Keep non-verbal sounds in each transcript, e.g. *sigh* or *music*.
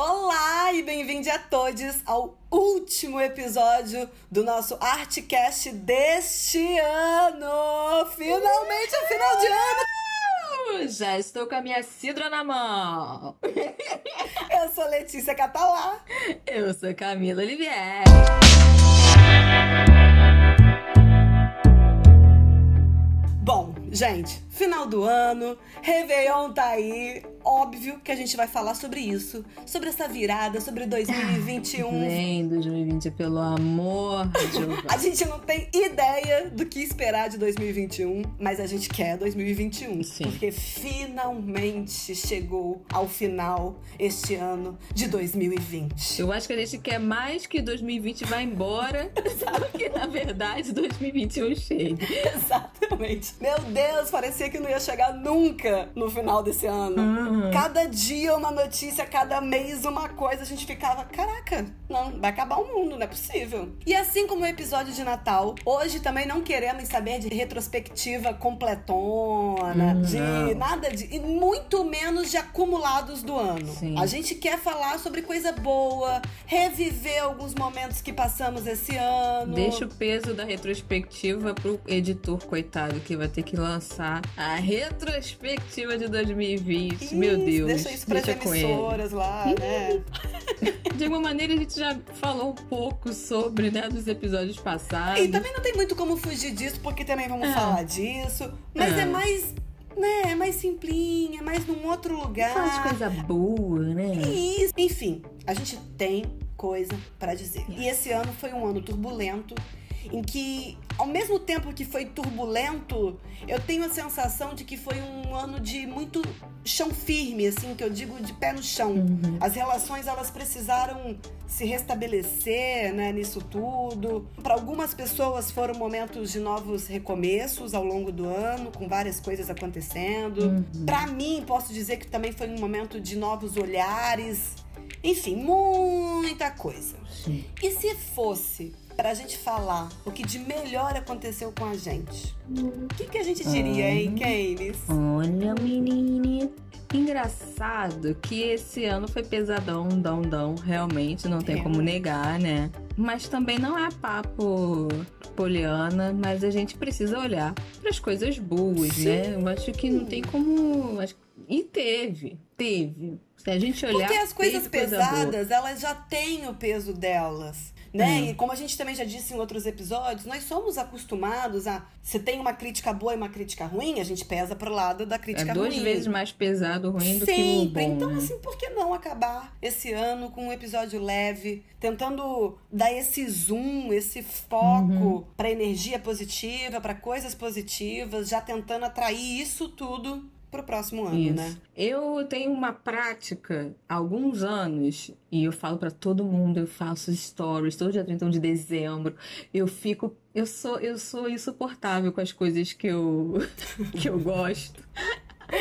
Olá e bem-vindos a todos ao último episódio do nosso Artcast deste ano! Finalmente é final de ano! Já estou com a minha cidra na mão. *laughs* Eu sou Letícia Catalá. Eu sou Camila Olivier. Bom, gente, final do ano, Réveillon tá aí. Óbvio que a gente vai falar sobre isso, sobre essa virada, sobre 2021. Vem 2020, pelo amor de *laughs* Deus. A gente não tem ideia do que esperar de 2021, mas a gente quer 2021. Sim. Porque finalmente chegou ao final este ano de 2020. Eu acho que a gente quer mais que 2020 vá embora *laughs* do que, na verdade, 2021 chegue. Exatamente. Meu Deus, parecia que não ia chegar nunca no final desse ano. Uhum. Cada dia uma notícia, cada mês uma coisa, a gente ficava, caraca, não, vai acabar o mundo, não é possível. E assim como o episódio de Natal, hoje também não queremos saber de retrospectiva completona, Hum, de não. nada de. E muito menos de acumulados do ano. Sim. A gente quer falar sobre coisa boa, reviver alguns momentos que passamos esse ano. Deixa o peso da retrospectiva pro editor, coitado, que vai ter que lançar a retrospectiva de 2020. Isso, Meu Deus. Deixa isso com ele. emissoras lá, né? *laughs* De alguma maneira a gente já falou um pouco sobre, né, dos episódios passados. E também não tem muito como fugir disso, porque também vamos É. falar disso. Mas é, É. mais, né, é mais simplinha, é mais num outro lugar. Fala de coisa boa, né? Isso. Enfim, a gente tem coisa pra dizer. E esse ano foi um ano turbulento, em que, ao mesmo tempo que foi turbulento, eu tenho a sensação de que foi um ano de muito chão firme, assim, que eu digo de pé no chão. Uhum. As relações elas precisaram se restabelecer, né, nisso tudo. Para algumas pessoas foram momentos de novos recomeços ao longo do ano, com várias coisas acontecendo. Uhum. Pra mim, posso dizer que também foi um momento de novos olhares. Enfim, muita coisa. Sim. E se fosse pra gente falar o que de melhor aconteceu com a gente? O que, que a gente diria, hein, Keynes? Olha, menine. Engraçado que esse ano foi pesadão, dão, dão, realmente, não tem como Realmente. negar, né? Mas também não é papo poliana, mas a gente precisa olhar para as coisas boas, Sim. né? Eu acho que não tem como. acho- E teve, teve. Se a gente olhar. Porque as coisas teve coisa pesadas, elas já têm o peso delas. Né? Hum. E como a gente também já disse em outros episódios, nós somos acostumados a. Se tem uma crítica boa e uma crítica ruim, a gente pesa pro lado da É crítica duas ruim. vezes mais pesado ruim do que o Sempre. bom. então, né? assim, por que não acabar esse ano com um episódio leve, tentando dar esse zoom, esse foco Uhum. pra energia positiva, pra coisas positivas, já tentando atrair isso tudo pro próximo ano, Isso. né? Eu tenho uma prática há alguns anos e eu falo pra todo mundo, eu faço stories todo dia 31 de dezembro. Eu fico, eu sou, eu sou insuportável com as coisas que eu *laughs* que eu gosto.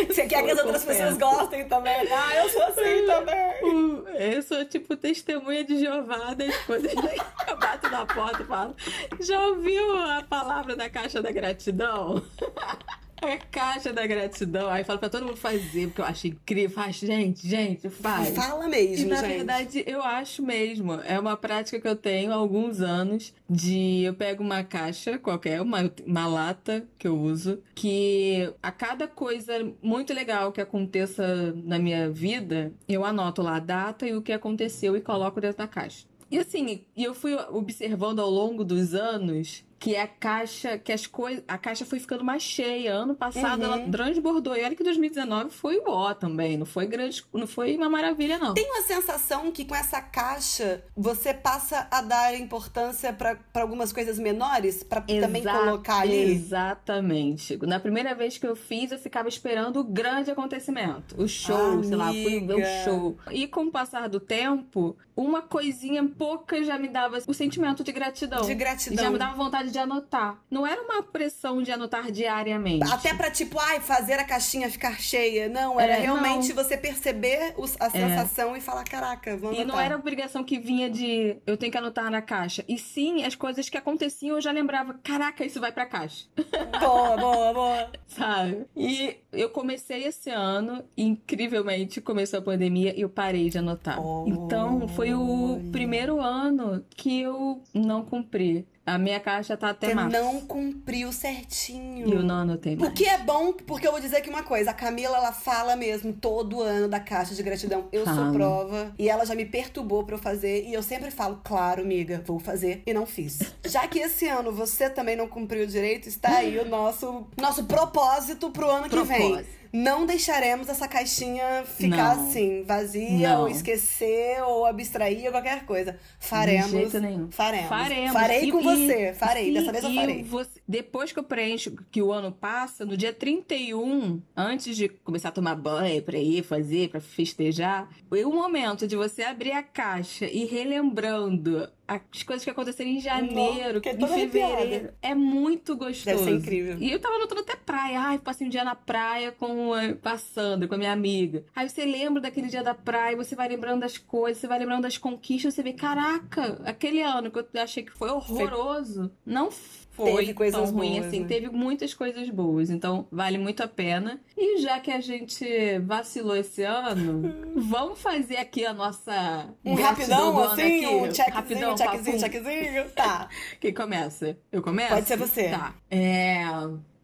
Você quer que as outras pessoas gostem também? Ah, eu sou assim também. Uh, Eu sou tipo testemunha de Jeová das coisas *laughs* eu bato na porta e falo. Já ouviu a palavra da caixa da gratidão? *laughs* A caixa da gratidão. Aí falo pra todo mundo fazer, porque eu acho incrível. Faz, gente, gente, faz. Fala E mesmo, na gente. verdade, eu acho mesmo. É uma prática que eu tenho há alguns anos de eu pego uma caixa qualquer, uma, uma lata que eu uso, que a cada coisa muito legal que aconteça na minha vida, eu anoto lá a data e o que aconteceu e coloco dentro da caixa. E assim, e eu fui observando ao longo dos anos que a caixa, que as coisas, a caixa foi ficando mais cheia. Ano passado Uhum. ela transbordou. E olha que 2019 foi o ó também, não foi grande, não foi uma maravilha não. Tenho a sensação que com essa caixa você passa a dar importância pra algumas coisas menores, pra também colocar ali. Exatamente. Na primeira vez que eu fiz, eu ficava esperando o grande acontecimento. O show, sei lá, fui ver Amiga. o show. E com o passar do tempo, uma coisinha pouca já me dava o sentimento de gratidão. De E gratidão. já me dava vontade vontade de anotar. Não era uma pressão de anotar diariamente. Até pra, tipo, ai, fazer a caixinha ficar cheia. Não, era É, realmente não. você perceber a sensação e falar, caraca, vou anotar. E não era obrigação que vinha de eu tenho que anotar na caixa. E sim, as coisas que aconteciam eu já lembrava, caraca, isso vai pra caixa. *laughs* Boa, boa, boa. *laughs* Sabe? E eu comecei esse ano, e incrivelmente começou a pandemia e eu parei de anotar. Então, foi o primeiro ano que eu não cumpri. A minha caixa tá até Você março. não cumpriu certinho. E eu não anotei mais. O que é bom, porque eu vou dizer aqui uma coisa. A Camila, ela fala mesmo todo ano da caixa de gratidão. Eu sou prova. E ela já me perturbou pra eu fazer. E eu sempre falo, claro, amiga, vou fazer. E não fiz. *laughs* Já que esse ano você também não cumpriu direito, está aí o nosso, nosso propósito pro ano que vem. Não deixaremos essa caixinha ficar Não. assim, vazia, Não. ou esquecer, ou abstrair, ou qualquer coisa. Faremos. De jeito nenhum. Faremos. Faremos. Farei E- com e- você. Farei. sim, Dessa vez eu e farei. você- depois que eu preencho que o ano passa, no dia 31, antes de começar a tomar banho pra ir fazer, pra festejar, é o momento de você abrir a caixa e relembrando as coisas que aconteceram em janeiro, fiquei em fevereiro, arrepiada. é muito gostoso. Deve ser incrível. E eu tava anotando até praia. Ai, passei um dia na praia com a- passando com a minha amiga. Aí você lembra daquele dia da praia, você vai lembrando das coisas, você vai lembrando das conquistas, você vê, caraca, aquele ano que eu achei que foi horroroso, não foi Teve coisas tão ruim boas, assim, né? teve muitas coisas boas, então vale muito a pena. E já que a gente vacilou esse ano, *laughs* vamos fazer aqui a nossa Um rapidão, assim, aqui. um checkzinho, rapidão, checkzinho, papum. checkzinho. Tá. *laughs* Quem começa? Eu começo? Pode ser você. Tá. É.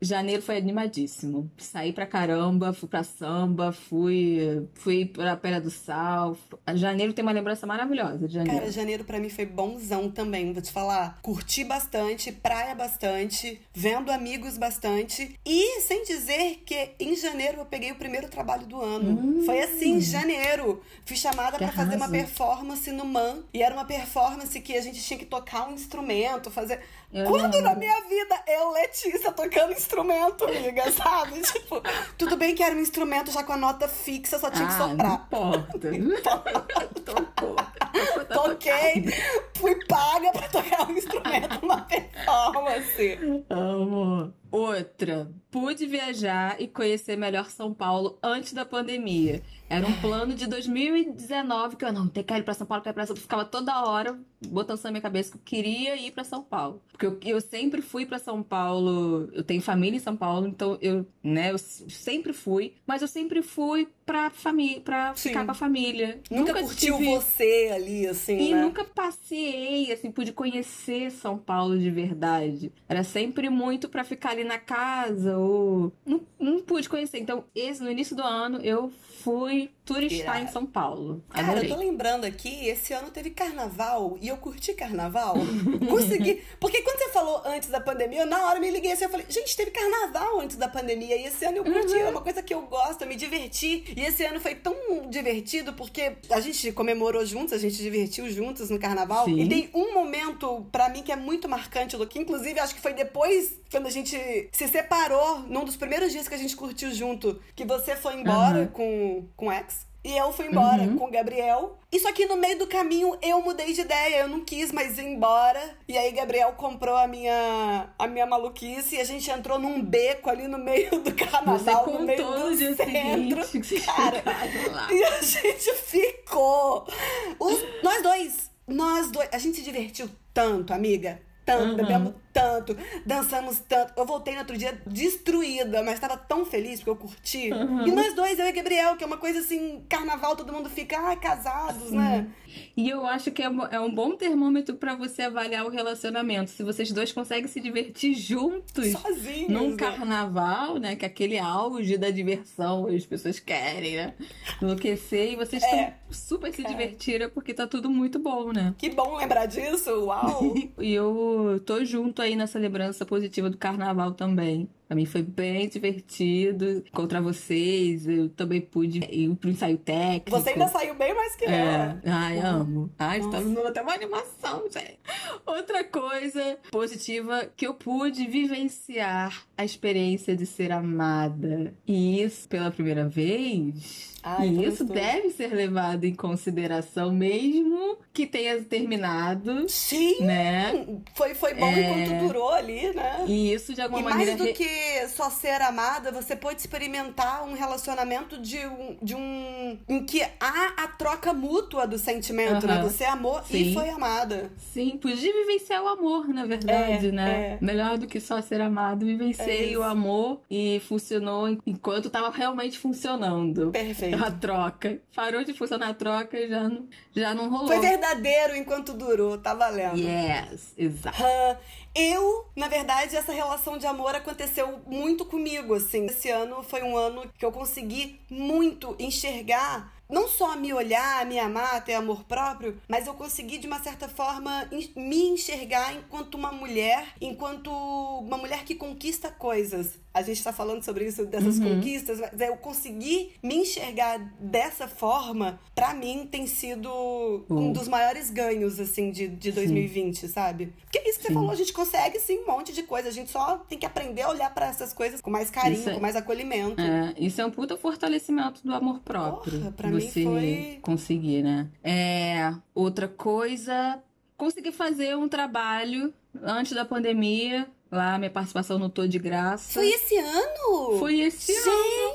Janeiro foi animadíssimo. Saí pra caramba, fui pra samba, fui, fui pra Pera do Sal. Janeiro tem uma lembrança maravilhosa de janeiro. Cara, janeiro pra mim foi bonzão também, vou te falar. Curti bastante, praia bastante, vendo amigos bastante. E sem dizer que em janeiro eu peguei o primeiro trabalho do ano. Foi assim, janeiro. Fui chamada Hum. Pra fazer uma performance no MAN. E era uma performance que a gente tinha que tocar um instrumento, fazer. Eu Quando na minha vida eu, Letícia, tocando instrumento, amiga, sabe? *laughs* Tipo, tudo bem que era um instrumento já com a nota fixa, só tinha que ah, soprar. não importa. *laughs* *laughs* Tocou. Tocou, tá Toquei, fui paga pra tocar um instrumento numa performance. Amo. Outra, pude viajar e conhecer melhor São Paulo antes da pandemia. Era um plano de 2019 que eu não, tem que ir pra São Paulo, quero ir pra São Paulo. Ficava toda hora botando isso na minha cabeça que eu queria ir pra São Paulo. Porque eu, eu sempre fui pra São Paulo, eu tenho família em São Paulo, então eu, né, eu sempre fui, mas eu sempre fui pra Sim. ficar com a família. Nunca, curtiu tive- você ali, assim, e né? nunca passei, assim, pude conhecer São Paulo de verdade. Era sempre muito pra ficar ali na casa, ou. Não, não pude conhecer. Então, esse, no início do ano, eu fui turistar Irado. em São Paulo. Cara, Adorei. eu tô lembrando aqui, esse ano teve carnaval e eu curti carnaval. *laughs* Consegui. Porque quando você falou antes da pandemia, eu na hora me liguei assim, eu falei, gente, teve carnaval antes da pandemia e esse ano eu curti, é uma coisa que eu gosto, eu me diverti. E esse ano foi tão divertido porque a gente comemorou juntos, a gente divertiu juntos no carnaval. Sim. E tem um momento pra mim que é muito marcante, que inclusive acho que foi depois, quando a gente se separou, num dos primeiros dias que a gente curtiu junto, que você foi embora Aham. com, com o ex. E eu fui embora Uhum. com o Gabriel. Isso aqui no meio do caminho eu mudei de ideia, eu não quis mais ir embora. E aí Gabriel comprou a minha a minha maluquice e a gente entrou num beco ali no meio do Você carnaval, no meio do centro. seguinte que Cara, lá. E a gente ficou. Os- nós dois, nós dois, a gente se divertiu tanto, amiga. Tanto, Uhum. bebemos tanto, dançamos tanto. Eu voltei no outro dia destruída, mas tava tão feliz porque eu curti. Uhum. E nós dois, eu e Gabriel, que é uma coisa assim, carnaval, todo mundo fica, ah, casados, né? E eu acho que é um, é um bom termômetro pra você avaliar o relacionamento. Se vocês dois conseguem se divertir juntos. Sozinhos. Num né? carnaval, né? Que é aquele auge da diversão, as pessoas querem, né? Enlouquecer e vocês estão É. super se Cara. divertiram porque tá tudo muito bom, né? Que bom lembrar disso, uau! *laughs* E eu tô junto aí nessa lembrança positiva do carnaval também. Pra mim foi bem divertido encontrar vocês. Eu também pude ir pro ensaio técnico. Você ainda saiu bem mais que É. eu. Ai, Uhum. amo. Ai, Nossa. estamos dando até uma animação, gente. Outra coisa positiva que eu pude vivenciar a experiência de ser amada. E isso pela primeira vez. Ai, e isso deve ser levado em consideração mesmo que tenha terminado, Sim! né? Foi, foi bom É. enquanto durou ali, né? E isso de alguma E maneira mais do re- só ser amada, você pode experimentar um relacionamento de um, de um em que há a troca mútua do sentimento, né? Aham. Você amou Sim. e foi amada. Sim, podia vivenciar o amor, na verdade, É, né? é. Melhor do que só ser amado, É vivenciei isso. o amor e funcionou en- enquanto tava realmente funcionando. Perfeito. A troca. Parou de funcionar a troca e já não, já não rolou. Foi verdadeiro enquanto durou, tá valendo. Yes, exato. Eu, na verdade, essa relação de amor aconteceu muito comigo, assim. Esse ano foi um ano que eu consegui muito enxergar, não só me olhar, me amar, ter amor próprio, mas eu consegui, de uma certa forma, me enxergar enquanto uma mulher, enquanto uma mulher que conquista coisas. A gente tá falando sobre isso, dessas Uhum. conquistas, mas eu consegui me enxergar dessa forma, pra mim tem sido um Bom. dos maiores ganhos, assim, de, de 2020, sabe? Porque é isso que você Sim. falou, a gente consegue, sim, um monte de coisa. A gente só tem que aprender a olhar pra essas coisas com mais carinho, Isso é- com mais acolhimento. É, isso é um puta fortalecimento do amor próprio. Porra, pra mim você foi- conseguir, né? É, outra coisa, consegui fazer um trabalho antes da pandemia. Lá, minha participação no Tô de Graça. Foi esse ano? Foi esse ano.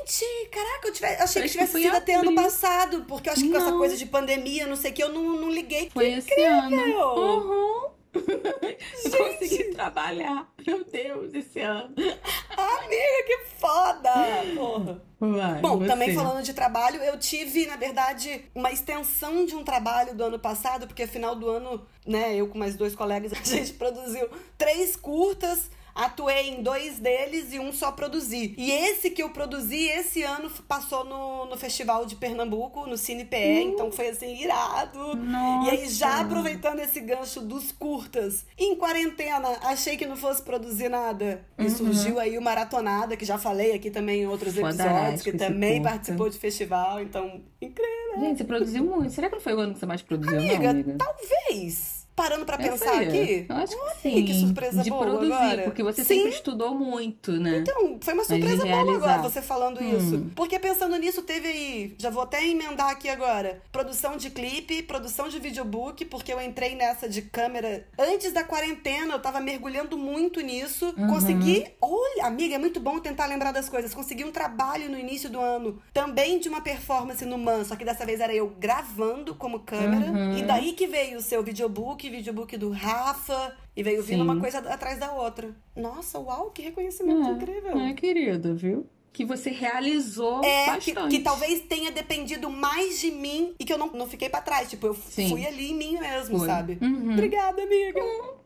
Gente, caraca, eu tive- achei que que tivesse foi sido até ano passado, porque eu acho que com essa Não. coisa de pandemia, não sei o que, eu não, não liguei. Foi que esse ano. incrível! Uhum. Consegui trabalhar. Meu Deus, esse ano. Amiga, que foda! Porra. Vai, Bom, você. também falando de trabalho, eu tive, na verdade, uma extensão de um trabalho do ano passado, porque final do ano, né, eu com mais dois colegas, *laughs* a gente produziu três curtas. Atuei em dois deles e um só produzi. E esse que eu produzi esse ano passou no, no Festival de Pernambuco, no Cine PE, então foi assim, irado. Nossa. E aí, já aproveitando esse gancho dos curtas, em quarentena, achei que não fosse produzir nada. E surgiu aí o Maratonada, que já falei aqui também em outros episódios, Fodarético que também curta. participou de festival, então, incrível. Gente, você produziu muito. Será que não foi o ano que você mais produziu, Amiga, não, amiga? talvez. Parando pra Eu pensar aqui. Eu acho que Olha sim. que surpresa de boa produzir, agora. porque você Sim. sempre estudou muito, né? Então, foi uma surpresa boa agora você falando Hum. isso. Porque pensando nisso, teve aí. Já vou até emendar aqui agora. Produção de clipe, produção de videobook, porque eu entrei nessa de câmera antes da quarentena, eu tava mergulhando muito nisso. Uhum. Consegui. Olha, amiga, é muito bom tentar lembrar das coisas. Consegui um trabalho no início do ano também de uma performance no Man, só que dessa vez era eu gravando como câmera. Uhum. E daí que veio o seu videobook, videobook do Rafa. E veio vindo uma coisa atrás da outra. Nossa, uau, que reconhecimento incrível. É, querida, viu? Que você realizou É, que, bastante. que talvez tenha dependido mais de mim e que eu não, não fiquei pra trás. Tipo, eu Sim. fui ali em mim mesmo, Foi. sabe? Uhum. Obrigada, amiga.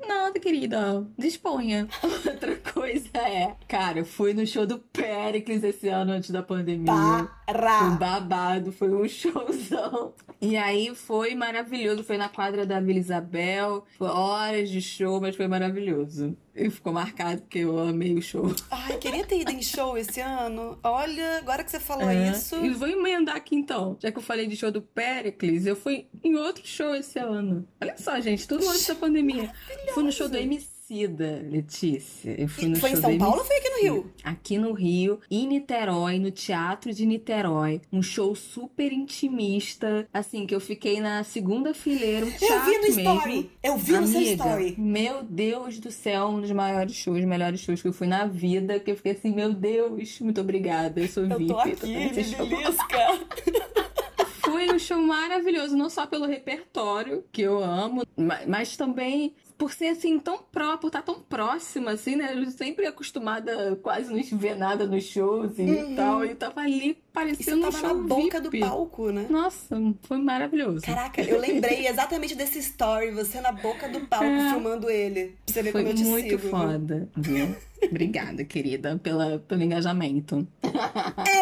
Nada, querida. Disponha. *laughs* Outra coisa é, cara, eu fui no show do Pericles esse ano antes da pandemia. Foi Para! babado, foi um *laughs* showzão. E aí foi maravilhoso. Foi na quadra da Vila Isabel. Foi horas de show, mas foi maravilhoso. E ficou marcado porque eu amei o show. Ai, queria ter ido em show esse ano. Olha, agora que você falou É. isso. E vou emendar aqui então. Já que eu falei de show do Pericles, eu fui em outro show esse ano. Olha só, gente, tudo antes da pandemia. Fui no show do Emicida, Letícia. Eu fui E no foi em show São do Paulo ou foi aqui no. Rio? Aqui no Rio, em Niterói, no Teatro de Niterói. Um show super intimista. Assim, que eu fiquei na segunda fileira. Um Eu teatro vi no mesmo. story. Eu vi no seu Amiga, story. meu Deus do céu, um dos maiores shows, melhores shows que eu fui na vida, que eu fiquei assim, meu Deus, muito obrigada, eu sou Eu VIP. tô aqui, também me belisca. *laughs* Foi um show maravilhoso, não só pelo repertório, que eu amo, ma- mas também por ser assim tão próprio, por estar tão próxima, assim, né? Eu sempre acostumada quase não ver nada nos shows e Uhum. tal. E tava ali parecendo um tava show na boca VIP. do palco, né? Nossa, foi maravilhoso. Caraca, eu lembrei *laughs* exatamente desse story, você na boca do palco É. filmando ele. Pra você ver Foi como eu te muito sigo. foda, viu? Obrigada, querida, pela, pelo engajamento.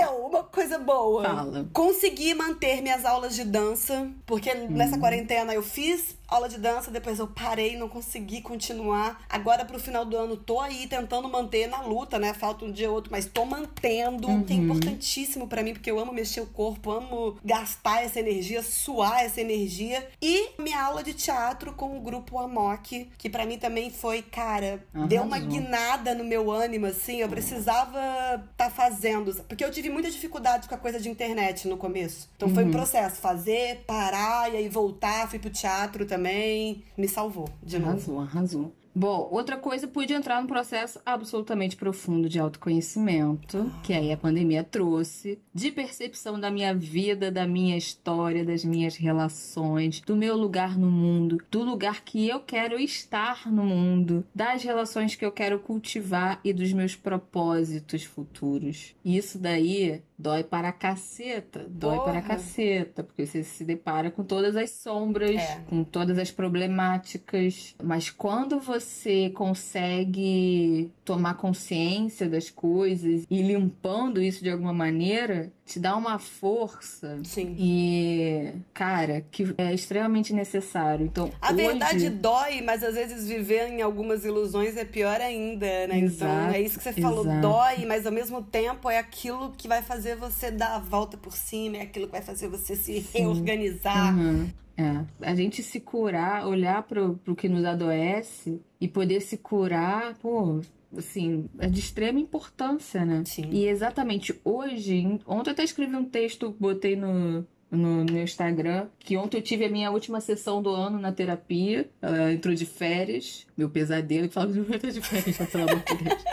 Eu, uma coisa boa. Fala. Consegui manter minhas aulas de dança, porque nessa Hum. quarentena eu fiz aula de dança, depois eu parei, não consegui consegui continuar. Agora, pro final do ano, tô aí tentando manter na luta, né? Falta um dia ou outro, mas tô mantendo, uhum. que é importantíssimo para mim, porque eu amo mexer o corpo, amo gastar essa energia, suar essa energia. E minha aula de teatro com o grupo Amok, que para mim também foi, cara, Arrasou. deu uma guinada no meu ânimo, assim. Eu precisava estar tá fazendo, porque eu tive muita dificuldade com a coisa de internet no começo. Então uhum. foi um uhum. processo, fazer, parar e aí voltar, fui pro teatro também. Me salvou de arrasou, novo. Arrasou, arrasou. Bom, outra coisa podia entrar num processo absolutamente profundo de autoconhecimento, que aí a pandemia trouxe, de percepção da minha vida, da minha história, das minhas relações, do meu lugar no mundo, do lugar que eu quero estar no mundo, das relações que eu quero cultivar e dos meus propósitos futuros. Isso daí dói para a caceta, dói Porra. para a caceta, porque você se depara com todas as sombras, é. com todas as problemáticas, mas quando você consegue tomar consciência das coisas e limpando isso de alguma maneira, te dá uma força. Sim. E, cara, que é extremamente necessário. Então, a hoje... verdade dói, mas às vezes viver em algumas ilusões é pior ainda, né? Exato, então, é isso que você falou, exato. dói, mas ao mesmo tempo é aquilo que vai fazer você dar a volta por cima, é aquilo que vai fazer você se Sim. reorganizar. Uhum. É, a gente se curar, olhar pro, pro que nos adoece e poder se curar, pô, assim, é de extrema importância, né? Sim. E exatamente hoje, ontem eu até escrevi um texto, botei no, no meu Instagram, que ontem eu tive a minha última sessão do ano na terapia. Ela entrou de férias, meu pesadelo, e falava, não entra de férias, *laughs* pelo amor de Deus.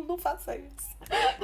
Não, não faça isso.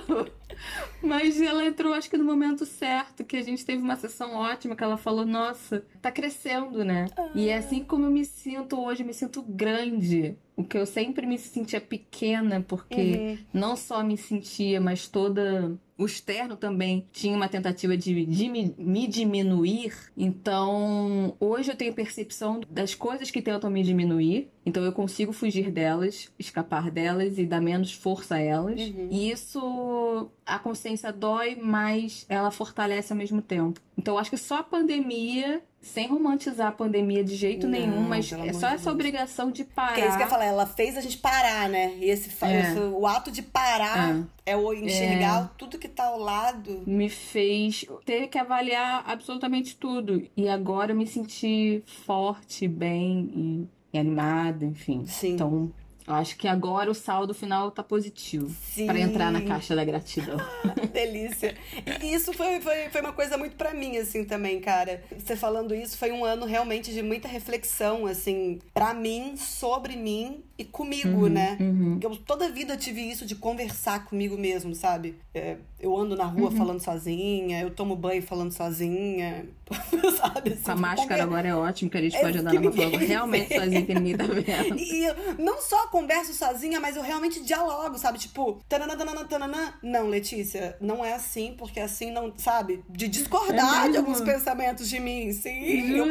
*laughs* Mas ela entrou, acho que no momento certo, que a gente teve uma sessão ótima, que ela falou, nossa, tá crescendo, né? Ah. E é assim como eu me sinto hoje, eu me sinto grande. O que eu sempre me sentia pequena, porque uhum. não só me sentia, mas toda o externo também tinha uma tentativa de, de me, me, diminuir. Então, hoje eu tenho percepção das coisas que tentam me diminuir. Então, eu consigo fugir delas, escapar delas e dar menos força a elas. Uhum. E isso, a consciência dói, mas ela fortalece ao mesmo tempo. Então, acho que só a pandemia sem romantizar a pandemia de jeito não, nenhum, mas é só essa Deus. obrigação de parar. Que é isso que eu falar, ela fez a gente parar, né? E esse, é. esse o ato de parar é, é o enxergar é. tudo que tá ao lado. Me fez ter que avaliar absolutamente tudo. E agora eu me senti forte, bem e, e animada, enfim. Sim. Então, eu acho que agora o saldo final tá positivo. para entrar na caixa da gratidão. *laughs* Delícia. E isso foi, foi, foi uma coisa muito para mim, assim, também, cara. Você falando isso, foi um ano realmente de muita reflexão, assim, para mim, sobre mim e comigo, uhum, né? Uhum. Eu toda a vida tive isso de conversar comigo mesmo, sabe? É, eu ando na rua uhum. falando sozinha, eu tomo banho falando sozinha, *laughs* sabe? Assim, a máscara agora é ótimo, que a gente é, pode andar na rua realmente sozinha, que ninguém tá vendo. *laughs* E não só converso sozinha, mas eu realmente dialogo, sabe? Tipo, tanana, tanana, tanana. Não, Letícia, não é assim, porque assim não, sabe? De discordar é de alguns pensamentos de mim, sim. Eu,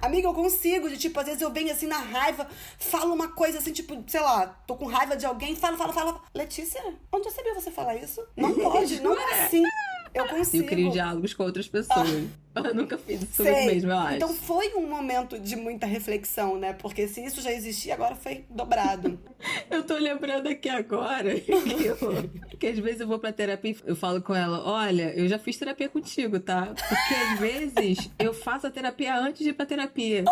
amiga, eu consigo, de tipo, às vezes eu venho assim na raiva, falo uma coisa assim, tipo, sei lá, tô com raiva de alguém, falo, falo, falo. Letícia, onde eu sabia você falar isso? Não *laughs* pode, não é assim. Eu consigo. Eu crio diálogos com outras pessoas. Ah. Eu nunca fiz isso mesmo, eu acho. Então foi um momento de muita reflexão, né? Porque se isso já existia, agora foi dobrado. *laughs* eu tô lembrando aqui agora *laughs* que, eu, que às vezes eu vou pra terapia e eu falo com ela: olha, eu já fiz terapia contigo, tá? Porque às *laughs* vezes eu faço a terapia antes de ir pra terapia.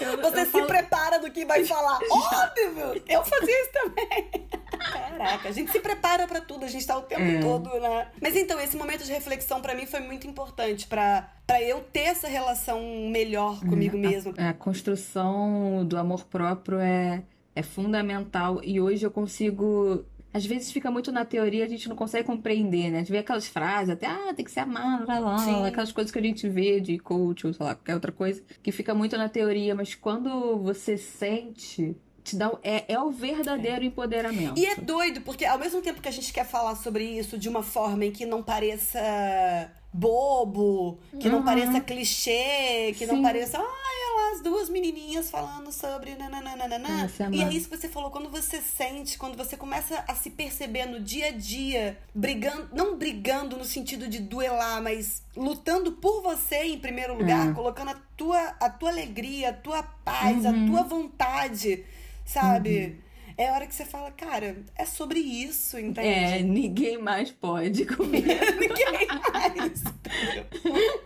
Eu, Você eu se falo... prepara do que vai falar. Óbvio! Eu fazia isso também. Caraca, a gente se prepara para tudo, a gente tá o tempo é. todo, né? Mas então, esse momento de reflexão para mim foi muito importante para para eu ter essa relação melhor comigo é, mesmo. A, a, construção do amor próprio é, é fundamental e hoje eu consigo às vezes fica muito na teoria, a gente não consegue compreender, né? A gente vê aquelas frases, até, ah, tem que ser amado, lá, lá, aquelas coisas que a gente vê de coach ou sei lá, qualquer outra coisa, que fica muito na teoria, mas quando você sente, te dá é, é o verdadeiro é. empoderamento. E é doido, porque ao mesmo tempo que a gente quer falar sobre isso de uma forma em que não pareça bobo, que uhum. não pareça clichê, que Sim. não pareça, ai, elas duas menininhas falando sobre nananana. Nossa, E é isso que você falou, quando você sente, quando você começa a se perceber no dia a dia, brigando, não brigando no sentido de duelar, mas lutando por você em primeiro lugar, É. colocando a tua, a tua alegria, a tua paz, Uhum. a tua vontade, sabe? É a hora que você fala, cara, é sobre isso, É, entende? ninguém mais pode comigo. *laughs* Ninguém mais.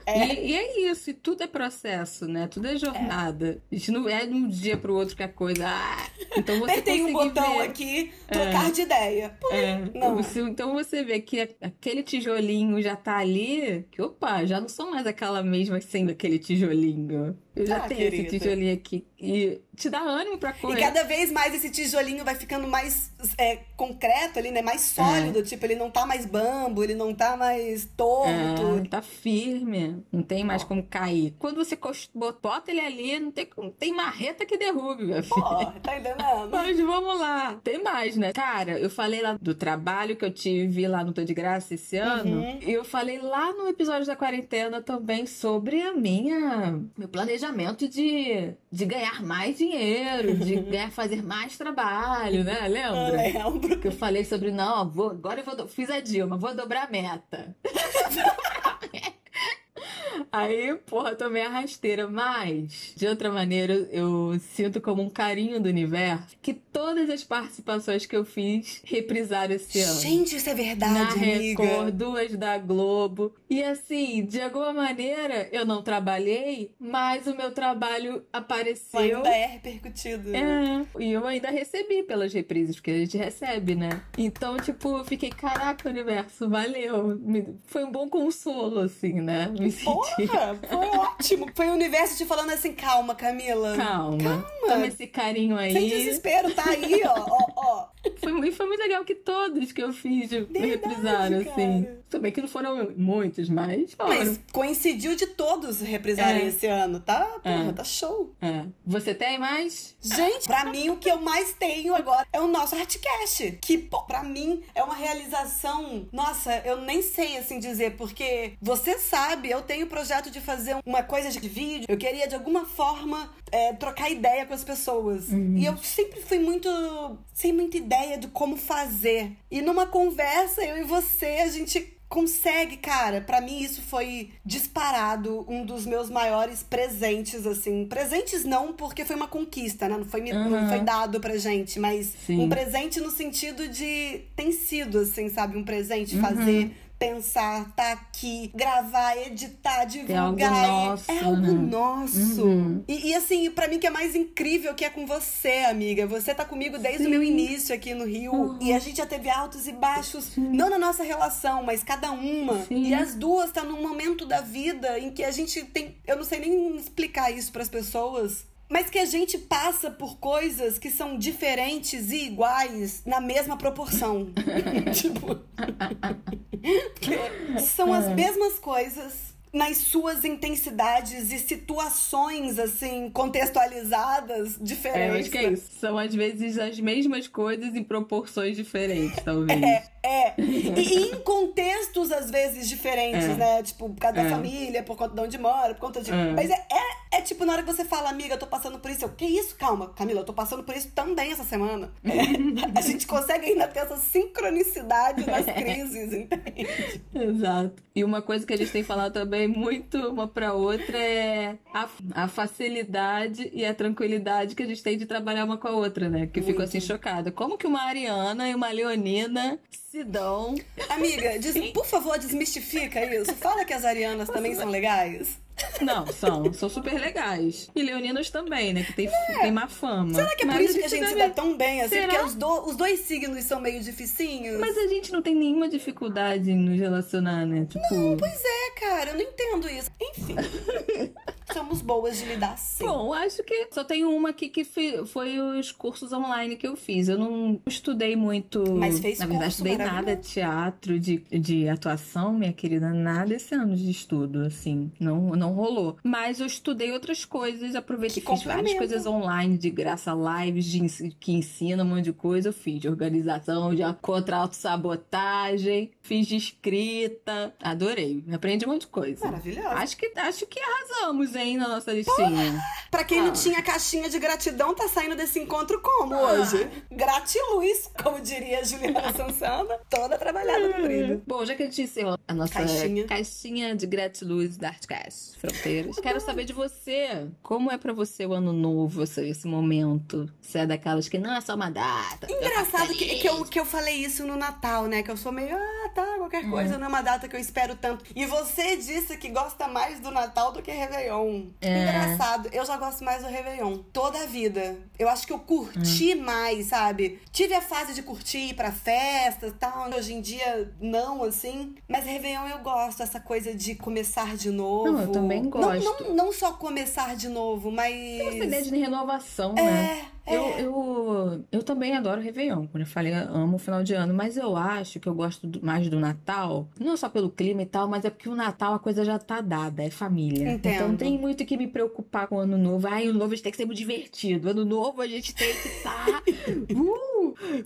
É. *laughs* E, e é isso, e tudo é processo, né? Tudo é jornada. A gente não é de um dia pro outro que a coisa. Ah, então você Apertei um botão ver- aqui, trocar de ideia. É, Não. então você vê que aquele tijolinho já tá ali, que opa, já não sou mais aquela mesma sendo aquele tijolinho. Eu já Ah, tenho querida. esse tijolinho aqui. E te dá ânimo pra E correr. cada vez mais esse tijolinho vai ficando mais é, concreto ali, né? Mais sólido. Tipo, ele não tá mais bambo, ele não tá mais torto. É, tá firme, não tem mais como cair. Quando você bota ele ali, não tem, como- tem marreta que derrube, meu filho. Pô, *laughs* tá entendendo? Mas vamos lá. Tem mais, né? Cara, eu falei lá do trabalho que eu tive lá no Tô de Graça esse ano. Uhum. E eu falei lá no episódio da quarentena também sobre a minha meu planejamento de, de ganhar mais dinheiro, de *laughs* ganhar, fazer mais trabalho, né? Eu Lembra? lembro. Que eu falei sobre, não, vou, agora eu vou, fiz a Dilma, vou dobrar a meta. *laughs* Aí, porra, tomei a rasteira, mas de outra maneira eu sinto como um carinho do universo que todas as participações que eu fiz reprisaram esse ano. Gente, isso é Na verdade, amiga. Record, duas da Globo. E assim, de alguma maneira, eu não trabalhei, mas o meu trabalho apareceu. Ainda é repercutido. É, e eu ainda recebi pelas reprises, porque a gente recebe, né? Então, tipo, eu fiquei, caraca, universo, valeu. Foi um bom consolo, assim, né? Me senti. Porra, foi *laughs* ótimo. Foi o universo te falando assim, calma, Camila. Calma. Toma esse carinho aí. Sem desespero, tá aí, ó, ó, ó. Foi, foi muito legal que todos que eu fiz me Verdade, reprisaram, cara. assim. Tudo bem que não foram muitos, mas foram. Mas coincidiu de todos reprisarem É. esse ano, tá? Porra, É. tá show. É. Você tem mais? Gente, pra mim o que eu mais tenho agora é o nosso Artcast. Que, pô, pra mim é uma realização. Nossa, eu nem sei assim dizer, porque você sabe, eu tenho o projeto de fazer uma coisa de vídeo. Eu queria de alguma forma é, trocar ideia com as pessoas. E eu sempre fui muito. sem muita ideia de como fazer. E numa conversa, eu e você, a gente consegue, cara. Pra mim isso foi disparado um dos meus maiores presentes assim. Presentes não, porque foi uma conquista, né? Não foi me- não Aham. foi dado pra gente, mas Sim. um presente no sentido de tem sido assim, sabe, um presente Uhum. fazer Pensar, tá aqui, gravar, editar, divulgar. algo e- nosso, É algo né? nosso. Uhum. E, e, assim, pra mim que é mais incrível que é com você, amiga. Você tá comigo desde o meu início aqui no Rio. Uhum. E a gente já teve altos e baixos, não na nossa relação, mas cada uma. Sim. E as duas tá num momento da vida em que a gente tem. Eu não sei nem explicar isso pras pessoas. Mas que a gente passa por coisas que são diferentes e iguais na mesma proporção. *laughs* *laughs* tipo. *laughs* são as mesmas coisas nas suas intensidades e situações, assim, contextualizadas, É, diferentes. acho que é isso. São às vezes as mesmas coisas em proporções diferentes, talvez. É, e em contextos às vezes diferentes, É. né? Tipo, por causa É. da família, por conta de onde mora, por conta de. É. Mas é, é, é tipo na hora que você fala, amiga, eu tô passando por isso. Eu, que isso? Calma, Camila, eu tô passando por isso também essa semana. É, *laughs* a gente consegue ainda ter essa sincronicidade nas *laughs* crises, entende? Exato. E uma coisa que a gente tem falado também muito uma pra outra é a, a facilidade e a tranquilidade que a gente tem de trabalhar uma com a outra, né? Que eu fico assim chocada. Como que uma Ariana e uma Leonina se dão? Amiga, des- *laughs* por favor, desmistifica isso. Fala que as arianas também são legais. Não, são, são super legais. E leoninas também, né? Que tem, tem má fama. Será que é por Mas isso que a gente se deve- dá tão bem, assim? Será? Porque os, do- os dois signos são meio dificinhos. Mas a gente não tem nenhuma dificuldade em nos relacionar, né? Tipo. Pois é, cara, eu não entendo isso. Enfim, *laughs* somos boas de lidar sim. Bom, acho que só tenho uma aqui que foi os cursos online que eu fiz. Eu não estudei muito. Mas fez Na verdade, curso estudei nada maravilhoso. teatro, de, de atuação, minha querida. Nada esse ano de estudo, assim. Não, não rolou. Mas eu estudei outras coisas, aproveitei, Que fiz várias coisas online, de graça, lives de, que ensinam um monte de coisa. Eu fiz de organização, de contra autossabotagem, fiz de escrita. Adorei. Aprendi um monte de coisa. Maravilhosa. Acho que, acho que arrasamos, hein, na nossa listinha. Pra quem ah. não tinha caixinha de gratidão, tá saindo desse encontro como ah. hoje? Gratiluz, como diria a Juliana *laughs* Sansana, toda trabalhada no brilho. Bom, já que a gente encerrou a nossa caixinha, caixinha de gratiluz da Artcast Fronteiras, quero saber de você. Como é pra você o ano novo, esse momento? Você é daquelas que não é só uma data. Engraçado que, que, eu, que eu falei isso no Natal, né? Que eu sou meio, ah, tá, qualquer hum. coisa, não é uma data que eu espero tanto. E você disse que gosta mais do Natal do que Réveillon. É. Engraçado, eu já gosto mais do Réveillon. Toda a vida. Eu acho que eu curti hum. mais, sabe? Tive a fase de curtir ir pra festas e tal. Hoje em dia, não, assim. Mas Réveillon eu gosto, essa coisa de começar de novo. Não, eu também gosto. Não, não, não só começar de novo, mas. Tem essa ideia de renovação, é. né? Eu, é. eu, eu também adoro Réveillon. Quando eu falei, amo o final de ano. Mas eu acho que eu gosto mais do Natal. Não só pelo clima e tal, mas é porque o Natal a coisa já tá dada. É família. Entendo. Então tem muito que me preocupar com o ano novo. Ai, o novo a gente tem que ser muito divertido. Ano novo a gente tem que estar. Tá... *laughs* Uh,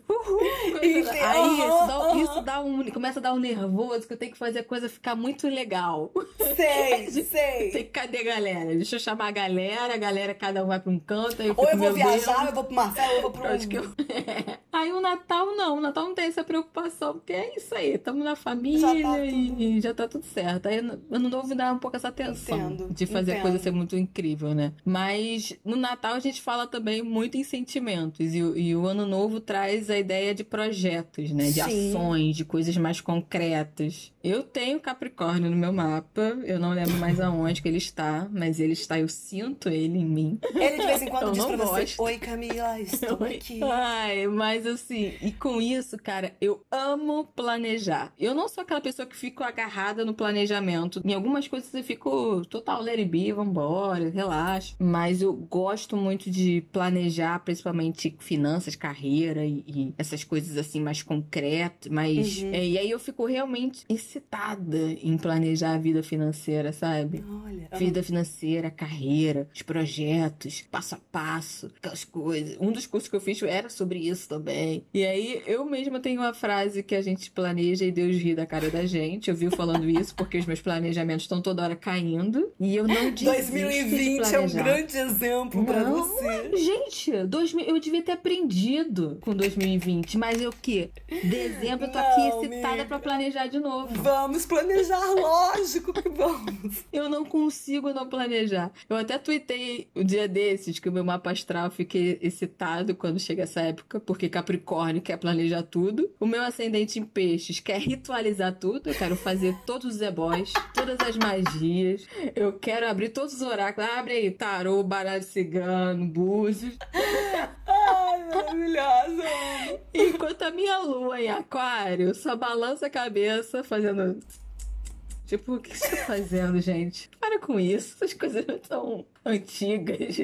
uhul! Aí isso dá, isso dá um. Começa a dar um nervoso que eu tenho que fazer a coisa ficar muito legal. Sei, *laughs* sei. Tem que cadê a galera? Deixa eu chamar a galera, a galera, cada um vai pra um canto. Aí eu Ou eu vou viajar, eu vou pro Marcelo, eu vou pro. Acho que eu... *laughs* Aí o Natal não, o Natal não tem essa preocupação, porque é isso aí, estamos na família já tá e já tá tudo certo. Aí ano novo dá um pouco essa atenção entendo, de fazer entendo. a coisa ser muito incrível, né? Mas no Natal a gente fala também muito em sentimentos e, e o ano novo traz a ideia de projetos, né? De Sim. ações, de coisas mais concretas. Eu tenho Capricórnio no meu mapa, eu não lembro mais aonde que ele está, mas ele está, eu sinto ele em mim. Ele de vez em quando eu diz pra gosto. você, oi Camila, estou Oi. aqui. Ai, mas assim, e com isso, cara, eu amo planejar. Eu não sou aquela pessoa que fico agarrada no planejamento. Em algumas coisas eu fico total let it be, vambora, relaxa. Mas eu gosto muito de planejar, principalmente finanças, carreira e, e essas coisas assim mais concretas, mas... Uhum. É, e aí eu fico realmente excitada em planejar a vida financeira, sabe? Olha. Vida financeira, carreira, os projetos, passo a passo, aquelas coisas. Um dos cursos que eu fiz era sobre isso também. E aí eu mesma tenho uma frase que a gente planeja e Deus ri da cara da gente. Eu vivo falando *laughs* isso porque os meus planejamentos estão toda hora caindo e eu não desisto 2020 de é um grande exemplo para você. Gente, dois, eu devia ter aprendido com 2020, mas eu que dezembro eu tô aqui excitada para planejar de novo. Vamos planejar, *laughs* lógico que vamos. Eu não consigo não planejar. Eu até tuitei o um dia desses que o meu mapa astral fiquei excitado quando chega essa época, porque Capricórnio quer planejar tudo. O meu ascendente em peixes quer ritualizar tudo. Eu quero fazer todos os ebóis, todas as magias. Eu quero abrir todos os oráculos. Abre aí, tarô, baralho cigano, búzios. Ai, maravilhosa! *laughs* Enquanto a minha lua em aquário só balança a cabeça fazendo Tipo, o que você tá fazendo, gente? Para com isso, essas coisas não são antigas.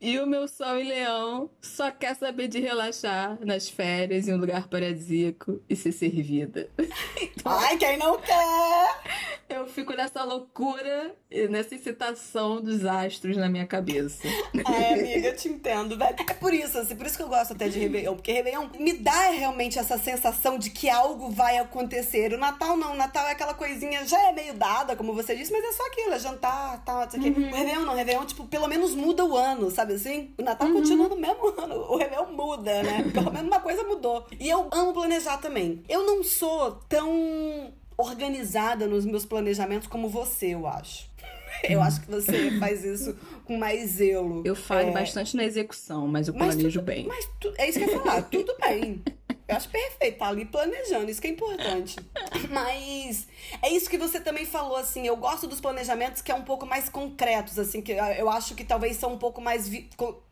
e o meu sol em leão só quer saber de relaxar nas férias em um lugar paradisíaco e ser servida. *laughs* então, Ai, quem não quer? Eu fico nessa loucura e nessa excitação dos astros na minha cabeça. Ai, amiga, eu te entendo, velho. É por isso, assim, por isso que eu gosto até de Réveillon, porque Réveillon me dá realmente essa sensação de que algo vai acontecer. O Natal não, o Natal é aquela coisinha, já é meio dada, como você disse, mas é só aquilo, é jantar, tal, isso aqui. Uhum. O Réveillon não, o Réveillon, tipo, pelo menos muda o ano, sabe assim? O Natal uhum. continua no mesmo *laughs* ano, o Réveillon muda, né? Pelo menos uma coisa mudou. E eu amo planejar também. Eu não sou tão organizada nos meus planejamentos como você, eu acho. *laughs* Eu acho que você faz isso com mais zelo. Eu falho é... bastante na execução, mas eu planejo tudo, bem. Mas tu, é isso que eu ia falar, tudo bem. Eu acho perfeito, tá ali planejando, isso que é importante. *laughs* Mas é isso que você também falou, assim, eu gosto dos planejamentos que é um pouco mais concretos, assim, que eu acho que talvez são um pouco mais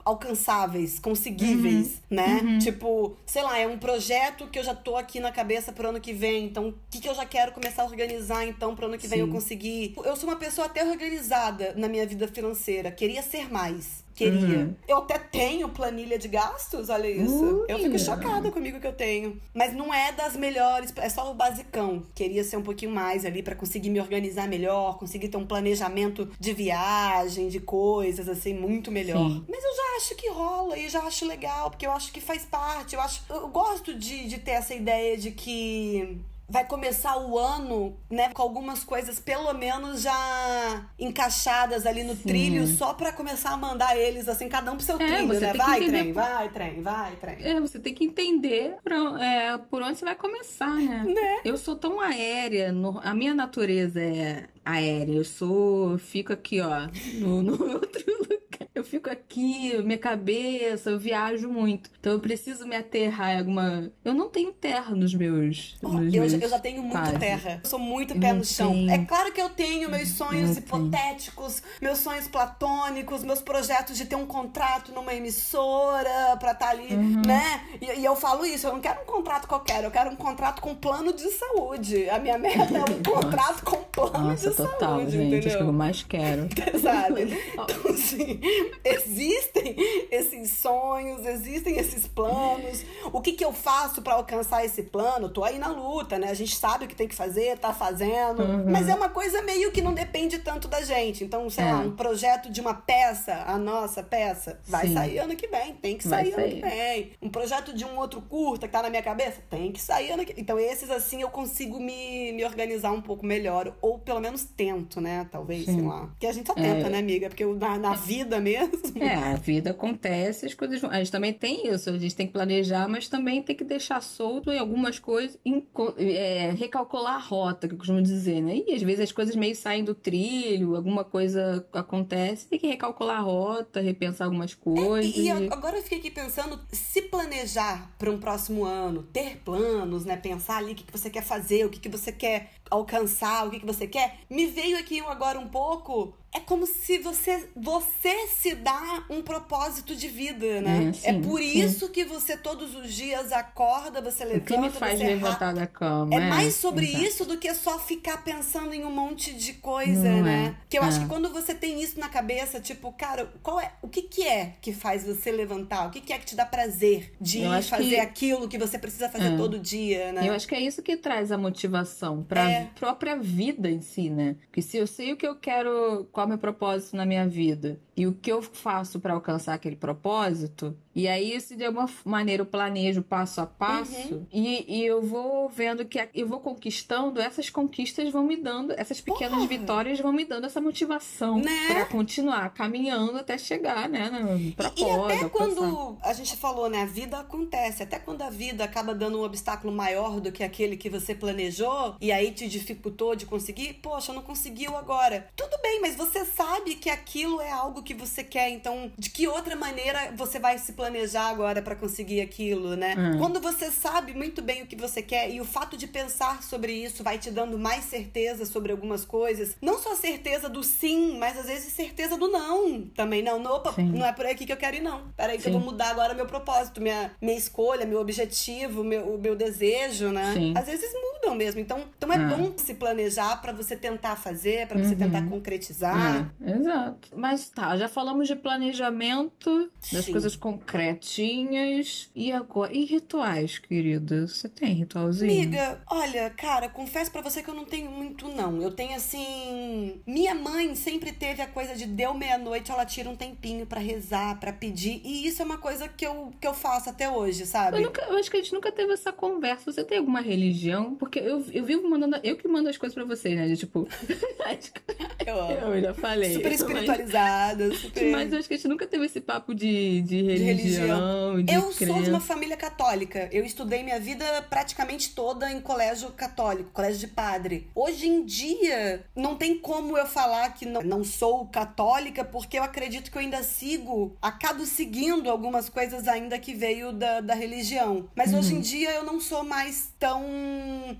alcançáveis, conseguíveis, uhum. né? Uhum. Tipo, sei lá, é um projeto que eu já tô aqui na cabeça pro ano que vem, então o que, que eu já quero começar a organizar, então, pro ano que Sim. vem eu conseguir. Eu sou uma pessoa até organizada na minha vida financeira, queria ser mais. Queria. Uhum. Eu até tenho planilha de gastos, olha isso. Eu fico chocada comigo que eu tenho. Mas não é das melhores, é só o basicão. Queria ser um pouquinho mais ali para conseguir me organizar melhor, conseguir ter um planejamento de viagem, de coisas assim, muito melhor. Sim. Mas eu já acho que rola e já acho legal, porque eu acho que faz parte. Eu acho. Eu gosto de, de ter essa ideia de que vai começar o ano, né, com algumas coisas pelo menos já encaixadas ali no Sim. trilho, só para começar a mandar eles, assim, cada um pro seu é, trilho, né? Vai, trem, por... vai, trem, vai, trem. É, você tem que entender pra, é, por onde você vai começar, né? né? Eu sou tão aérea, no, a minha natureza é aérea. Eu sou. Fico aqui, ó, no, no *laughs* outro lugar. Eu fico aqui, minha cabeça, eu viajo muito. Então eu preciso me aterrar em alguma. Eu não tenho terra nos meus. Oh, nos eu, meus eu já tenho muito terra. Eu sou muito pé no chão. Tenho. É claro que eu tenho meus sonhos eu hipotéticos, tenho. meus sonhos platônicos, meus projetos de ter um contrato numa emissora pra estar tá ali, uhum. né? E, e, eu falo isso, eu não quero um contrato qualquer, eu quero um contrato com plano de saúde. A minha meta é um *laughs* contrato com plano Nossa, de total, saúde, gente. Entendeu? Acho que eu mais quero. *laughs* Sabe? *laughs* Então, assim, *laughs* existem esses sonhos, existem esses planos. O que, que eu faço para alcançar esse plano? Tô aí na luta, né? A gente sabe o que tem que fazer, tá fazendo. Uhum. Mas é uma coisa meio que não depende tanto da gente. Então, sei é. lá, um projeto de uma peça, a nossa peça, vai Sim. sair ano que vem. Tem que sair, sair, ano que vem. Um projeto de um outro curta que tá na minha cabeça, tem que sair ano que Então, esses assim eu consigo me, me organizar um pouco melhor. Ou pelo menos tento, né? Talvez, Sim. sei lá. Que a gente só tenta, é... né, amiga? Porque na, na vida mesmo. É, a vida acontece, as coisas. A gente também tem isso, a gente tem que planejar, mas também tem que deixar solto em algumas coisas, em, é, recalcular a rota, que eu costumo dizer, né? E às vezes as coisas meio saem do trilho, alguma coisa acontece, tem que recalcular a rota, repensar algumas coisas. É, e, e agora eu fiquei aqui pensando, se planejar para um próximo ano, ter planos, né? Pensar ali o que, que você quer fazer, o que, que você quer alcançar, o que, que você quer, me veio aqui agora um pouco é como se você você se dá um propósito de vida, né? É, sim, é por sim. isso que você todos os dias acorda, você levanta, o que me faz você levantar da cama. É, é mais sobre Exato. isso do que só ficar pensando em um monte de coisa, Não né? É. Que eu é. acho que quando você tem isso na cabeça, tipo, cara, qual é, o que que é que faz você levantar? O que que é que te dá prazer de fazer que... aquilo que você precisa fazer é. todo dia, né? Eu acho que é isso que traz a motivação para própria vida em si, né? Porque se eu sei o que eu quero qual é o meu propósito na minha vida e o que eu faço para alcançar aquele propósito, e aí, se de alguma maneira eu planejo passo a passo, uhum. e, e, eu vou vendo que eu vou conquistando, essas conquistas vão me dando, essas pequenas Porra. vitórias vão me dando essa motivação né? para continuar caminhando até chegar, né? No propósito. E, e até quando a gente falou, né? A vida acontece, até quando a vida acaba dando um obstáculo maior do que aquele que você planejou, e aí te dificultou de conseguir, poxa, não conseguiu agora. Tudo bem, mas você sabe que aquilo é algo que você quer, então de que outra maneira você vai se planejar agora para conseguir aquilo, né? Hum. Quando você sabe muito bem o que você quer e o fato de pensar sobre isso vai te dando mais certeza sobre algumas coisas, não só certeza do sim, mas às vezes certeza do não também. Não, não, opa, não é por aqui que eu quero ir, não. Peraí que sim. eu vou mudar agora meu propósito, minha, minha escolha, meu objetivo, meu, o meu desejo, né? Sim. Às vezes mudam mesmo. Então, então é ah. bom se planejar para você tentar fazer, para você uhum. tentar concretizar. É, exato. Mas tá, já falamos de planejamento, das Sim. coisas concretinhas. E agora? E rituais, querida? Você tem ritualzinho? Amiga, olha, cara, confesso para você que eu não tenho muito, não. Eu tenho assim. Minha mãe sempre teve a coisa de deu meia-noite, ela tira um tempinho para rezar, para pedir. E isso é uma coisa que eu, que eu faço até hoje, sabe? Eu, nunca, eu acho que a gente nunca teve essa conversa. Você tem alguma religião? Porque eu, eu vivo mandando. Eu que mando as coisas pra você, né? De, tipo. *laughs* eu, amo. eu já falei. Super espiritualizada, mas, super. Mas eu acho que a gente nunca teve esse papo de, de religião. De religião. De eu crença. sou de uma família católica. Eu estudei minha vida praticamente toda em colégio católico, colégio de padre. Hoje em dia, não tem como eu falar que não, não sou católica, porque eu acredito que eu ainda sigo, acabo seguindo algumas coisas ainda que veio da, da religião. Mas uhum. hoje em dia eu não sou mais tão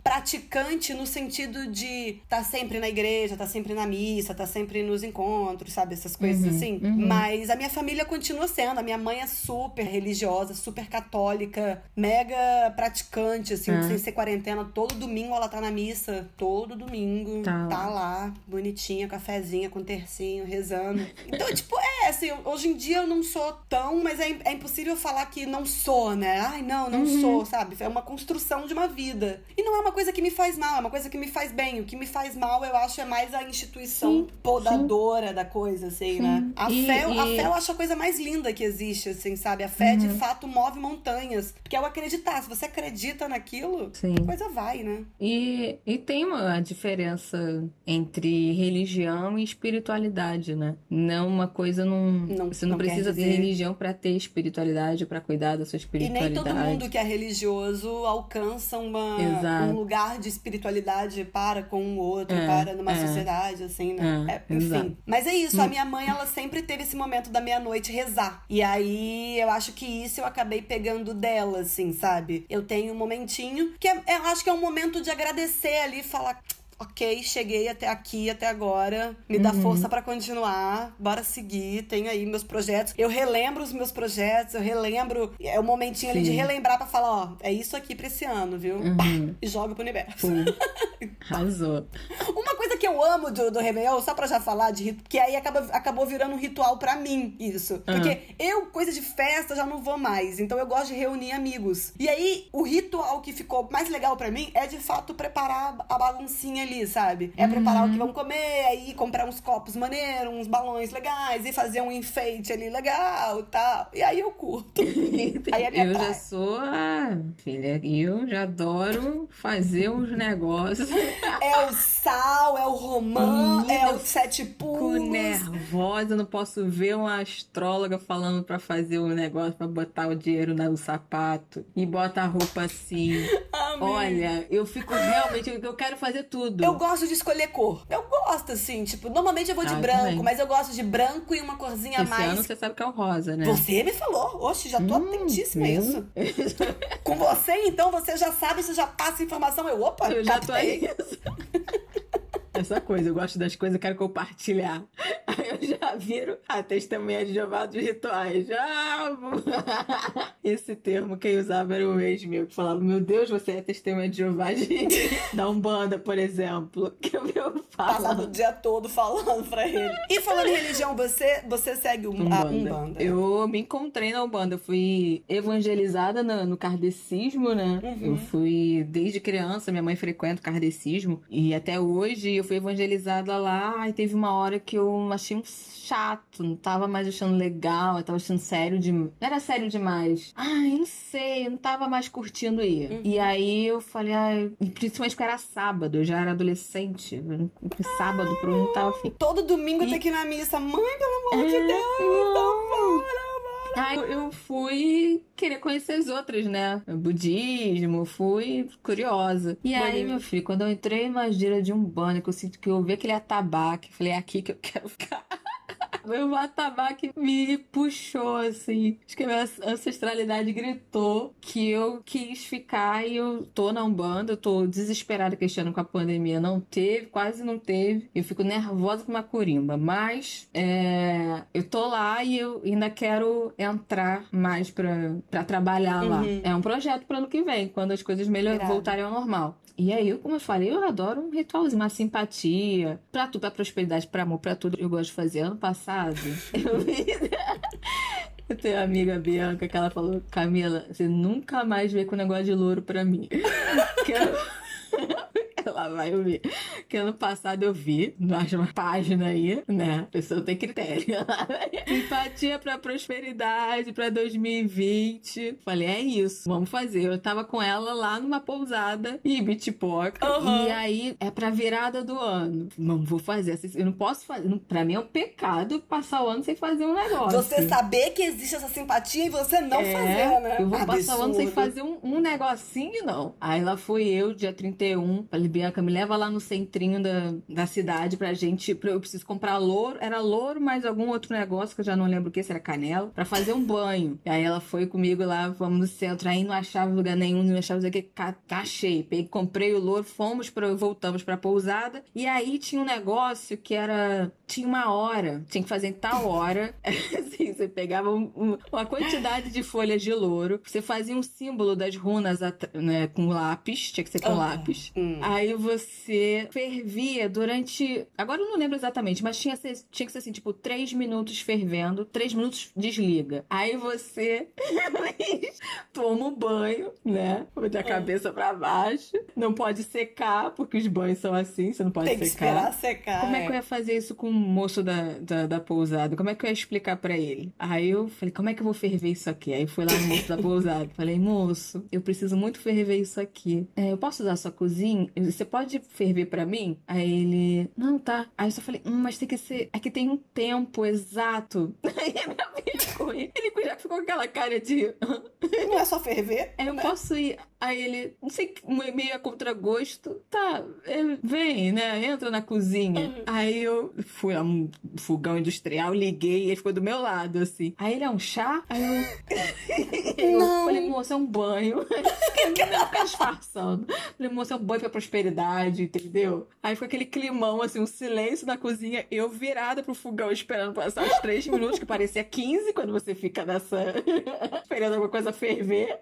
praticante no sentido de estar tá sempre na igreja, estar tá sempre na missa, estar tá sempre nos encontros, sabe? Essas coisas uhum, assim. Uhum. Mas a minha família continua sendo. A minha mãe é super religiosa, super católica, mega praticante, assim, uhum. sem ser quarentena. Todo domingo ela tá na missa. Todo domingo. Tá, tá lá, bonitinha, cafezinha com tercinho, rezando. Então, *laughs* tipo, é assim, hoje em dia eu não sou tão, mas é, é impossível falar que não sou, né? Ai, não, não uhum. sou, sabe? É uma construção de uma vida. E não é uma coisa que me faz mal, é uma coisa que me faz bem. O que me faz mal, eu acho, é mais a instituição sim, podadora sim. da coisa, assim, sim. né? A, e, fé, e... a fé eu acho a coisa mais linda que existe, assim, sabe? A fé, uhum. de fato, move montanhas. Porque é o acreditar. Se você acredita naquilo, sim. a coisa vai, né? E, e tem uma diferença entre religião e espiritualidade, né? Não uma coisa não. não você não, não precisa ter religião para ter espiritualidade, para cuidar da sua espiritualidade. E nem todo mundo que é religioso alcança uma, um lugar de espiritualidade para com o outro, é, para numa é, sociedade, assim, né? É, é enfim. Exato. Mas é isso, a minha mãe, ela sempre teve esse momento da meia-noite rezar. E aí eu acho que isso eu acabei pegando dela, assim, sabe? Eu tenho um momentinho que é, eu acho que é um momento de agradecer ali, falar ok, cheguei até aqui, até agora, me dá uhum. força para continuar, bora seguir, tenho aí meus projetos. Eu relembro os meus projetos, eu relembro, é o um momentinho Sim. ali de relembrar para falar, ó, é isso aqui pra esse ano, viu? Uhum. Pá, e joga pro universo. *laughs* Arrasou. Uma coisa que eu amo do, do Réveillon, só pra já falar de que aí acaba, acabou virando um ritual para mim, isso. Uhum. Porque eu, coisa de festa, já não vou mais, então eu gosto de reunir amigos. E aí, o ritual que ficou mais legal para mim é, de fato, preparar a baguncinha ali ali, sabe? É preparar uhum. o que uhum. vão comer, aí comprar uns copos maneiros, uns balões legais e fazer um enfeite ali legal e tal. E aí eu curto. *laughs* aí é minha eu já sou a filha, eu já adoro fazer uns negócios. *laughs* É o sal, é o romã, é o sete pulos. Fico nervosa, não posso ver uma astróloga falando para fazer um negócio, para botar o dinheiro no sapato e bota a roupa assim. *laughs* Amém. Olha, eu fico realmente, eu quero fazer tudo. Eu gosto de escolher cor. Eu gosto, assim, tipo, normalmente eu vou de ah, branco, também. mas eu gosto de branco e uma corzinha a mais. Ano você sabe que é o rosa, né? Você me falou. Oxe, já tô hum, atentíssima a isso. Com você, então, você já sabe, você já passa informação. Eu, opa, eu já tô aí. *laughs* Essa coisa, eu gosto das coisas, quero compartilhar. Aí eu já viro a testemunha de Jeová dos rituais. Já... *laughs* Esse termo quem usava era o ex meu, que falava: Meu Deus, você é testemunha de Jeová de... *laughs* da Umbanda, por exemplo. *laughs* Que eu, eu falo. Passava o dia todo falando pra ele. E falando em religião, você, você segue um, Umbanda. a Umbanda? Eu me encontrei na Umbanda. Eu fui evangelizada no, no kardecismo, né? Uhum. Eu fui desde criança, minha mãe frequenta o kardecismo. E até hoje eu fui evangelizada lá e teve uma hora que eu achei um chato, não tava mais achando legal, eu tava achando sério de... Não era sério demais. Ai, não sei, eu não tava mais curtindo ir. Uhum. E aí eu falei, ai, principalmente porque era sábado, eu já era adolescente. Sábado, pro não tava afim. Todo domingo e... tem que ir na missa. Mãe, pelo amor é, de Deus, não. não Aí eu fui querer conhecer as outras, né? budismo, fui curiosa. E aí, meu filho, quando eu entrei numa gira de um banho, que eu sinto que eu ouvi aquele atabaque, falei, é aqui que eu quero ficar. Meu atabaque me puxou, assim. Acho que a minha ancestralidade gritou que eu quis ficar e eu tô na Umbanda, eu tô desesperada que este ano com a pandemia não teve, quase não teve. Eu fico nervosa com uma corimba, mas é, eu tô lá e eu ainda quero entrar mais pra, pra trabalhar uhum. lá. É um projeto pro ano que vem, quando as coisas melhor voltarem ao normal. E aí, como eu falei, eu adoro um ritualzinho, uma simpatia. Pra tudo, pra prosperidade, pra amor, pra tudo. Eu gosto de fazer. Ano passado, *laughs* *laughs* eu tenho uma amiga Bianca que ela falou, Camila, você nunca mais vê com negócio de louro pra mim. *laughs* *laughs* Ela vai ouvir. Que ano passado eu vi, numa página aí, né? A pessoa tem critério. *laughs* Simpatia pra prosperidade pra 2020. Falei, é isso, vamos fazer. Eu tava com ela lá numa pousada em Bitpoca. Uhum. E aí é pra virada do ano. Não vou fazer. Eu não posso fazer. Pra mim é um pecado passar o ano sem fazer um negócio. Você saber que existe essa simpatia e você não é, fazer, né? Eu vou Absurdo. passar o ano sem fazer um, um negocinho, não. Aí lá fui eu, dia 31. Falei, Bianca, me leva lá no centrinho da, da cidade pra gente. Pra, eu preciso comprar louro. Era louro, mais algum outro negócio que eu já não lembro o que, se era canela, pra fazer um banho. E aí ela foi comigo lá, vamos no centro. Aí não achava lugar nenhum, não achava que cheio. Peguei, comprei o louro, fomos para voltamos pra pousada. E aí tinha um negócio que era. Tinha uma hora, tinha que fazer em tal hora. *laughs* assim, você pegava um, um, uma quantidade de folhas de louro, você fazia um símbolo das runas né, com lápis, tinha que ser com lápis. Hum. Aí você fervia durante. Agora eu não lembro exatamente, mas tinha, tinha que ser assim, tipo, três minutos fervendo, três minutos desliga. Aí você *laughs* toma um banho, né? Da é. cabeça para baixo. Não pode secar, porque os banhos são assim, você não pode Tem que secar. esperar secar. Como é que eu ia fazer isso com o moço da, da, da pousada? Como é que eu ia explicar para ele? Aí eu falei, como é que eu vou ferver isso aqui? Aí fui lá no moço da *laughs* pousada. Falei, moço, eu preciso muito ferver isso aqui. É, eu posso usar a sua cozinha? Você pode ferver para mim? Aí ele, não, tá. Aí eu só falei, hum, mas tem que ser. Aqui tem um tempo exato. *laughs* Aí minha ficou, ele já ficou com aquela cara de. Não é só ferver? É, eu né? posso ir. Aí ele, não sei, meio a contragosto. Tá, é, vem, né? Entra na cozinha. Uhum. Aí eu fui a um fogão industrial, liguei, ele ficou do meu lado, assim. Aí ele é um chá? Aí eu. *laughs* eu falei, moça, é um banho. *laughs* não ficar disfarçando. Falei, moça, é um banho pra prosperidade, entendeu? Aí ficou aquele climão, assim, um silêncio na cozinha, eu virada pro fogão esperando passar os três minutos, que parecia 15 quando você fica nessa. *laughs* esperando alguma coisa ferver.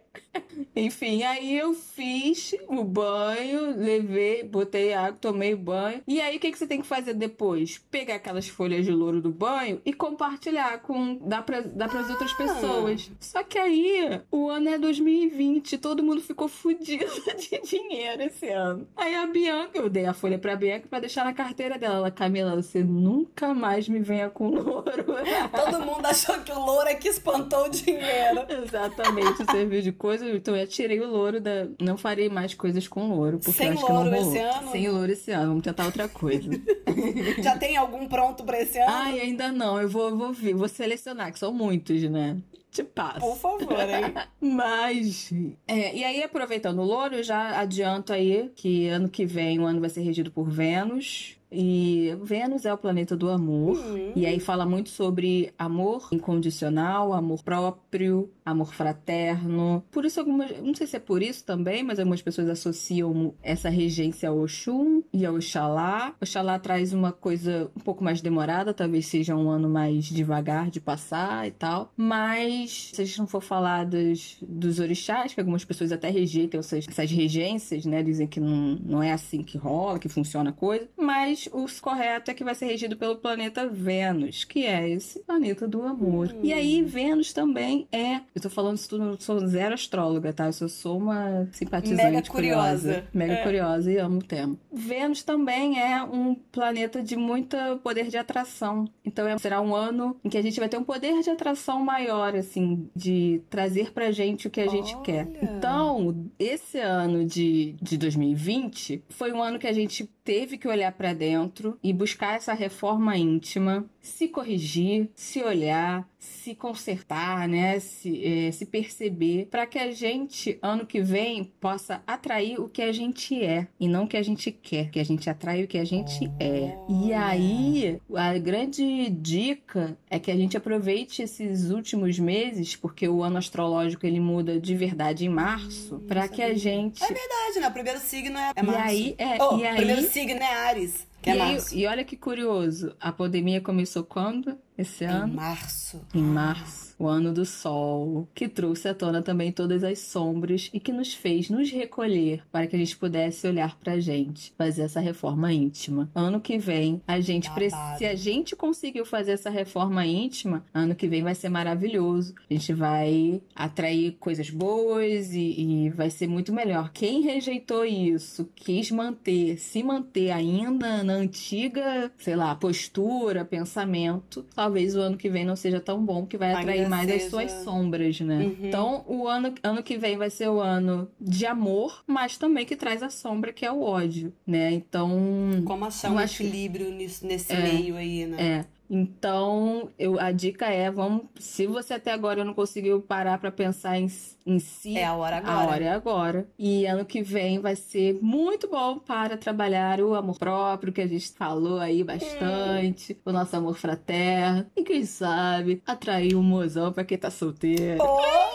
Enfim, aí eu fiz o banho, levei, botei água, tomei banho. E aí o que, que você tem que fazer depois? Pegar aquelas folhas de louro do banho e compartilhar com. pra, dar pras ah. outras pessoas. Só que aí o ano é 2020, todo mundo ficou fudido *laughs* de dinheiro esse ano. Aí a Bianca, eu dei a folha pra Bianca pra deixar na carteira dela. Ela, Camila, você nunca mais me venha com louro. *laughs* Todo mundo achou que o louro é que espantou o dinheiro. *laughs* Exatamente, serviu de coisa. Então eu tirei o louro da. Não farei mais coisas com louro, porque Sem eu acho que não rolou. esse ano? Sem louro esse ano. Vamos tentar outra coisa. *laughs* Já tem algum pronto pra esse ano? Ai, ainda não. Eu vou, vou, vou selecionar, que são muitos, né? te passo. Por favor, hein? *laughs* Mas. É, e aí, aproveitando o louro, eu já adianto aí que ano que vem o ano vai ser regido por Vênus. E Vênus é o planeta do amor. Uhum. E aí fala muito sobre amor incondicional, amor próprio, amor fraterno. Por isso, algumas. Não sei se é por isso também, mas algumas pessoas associam essa regência ao Oxum e ao Oxalá. Oxalá traz uma coisa um pouco mais demorada, talvez seja um ano mais devagar de passar e tal. Mas, se a gente não for falar dos, dos orixás, que algumas pessoas até rejeitam essas, essas regências, né? Dizem que não, não é assim que rola, que funciona a coisa. Mas o correto é que vai ser regido pelo planeta Vênus, que é esse planeta do amor. Hum. E aí, Vênus também é eu tô falando isso tudo, eu sou zero astróloga, tá? Eu só sou uma simpatizante Mega curiosa. curiosa. Mega é. curiosa e amo o tema. Vênus também é um planeta de muito poder de atração. Então é, será um ano em que a gente vai ter um poder de atração maior, assim, de trazer pra gente o que a gente Olha. quer. Então, esse ano de, de 2020 foi um ano que a gente teve que olhar para dentro e buscar essa reforma íntima, se corrigir, se olhar, se consertar, né? Se, é, se perceber, para que a gente, ano que vem, possa atrair o que a gente é e não o que a gente quer, que a gente atrai o que a gente é. E aí, a grande dica é que a gente aproveite esses últimos meses, porque o ano astrológico ele muda de verdade em março, hum, para que a gente. É verdade, né? O primeiro signo é, é março. E aí, é, oh, e aí... primeiro signo é Ares. Que é e, aí, e olha que curioso, a pandemia começou quando? Esse ano? Em março. Em março o ano do sol, que trouxe à tona também todas as sombras e que nos fez nos recolher para que a gente pudesse olhar pra gente, fazer essa reforma íntima. Ano que vem, a gente se a gente conseguiu fazer essa reforma íntima, ano que vem vai ser maravilhoso. A gente vai atrair coisas boas e, e vai ser muito melhor. Quem rejeitou isso, quis manter, se manter ainda na antiga, sei lá, postura, pensamento, talvez o ano que vem não seja tão bom que vai atrair mais as suas sombras, né? Uhum. Então, o ano, ano que vem vai ser o ano de amor, mas também que traz a sombra, que é o ódio, né? Então. Como achar um acho... equilíbrio nisso, nesse é, meio aí, né? É. Então, eu, a dica é, vamos, se você até agora não conseguiu parar para pensar em, em si, é a hora agora. A hora é agora. E ano que vem vai ser muito bom para trabalhar o amor próprio, que a gente falou aí bastante, hum. o nosso amor fraterno, e quem sabe atrair um mozão para quem tá solteiro. Oh!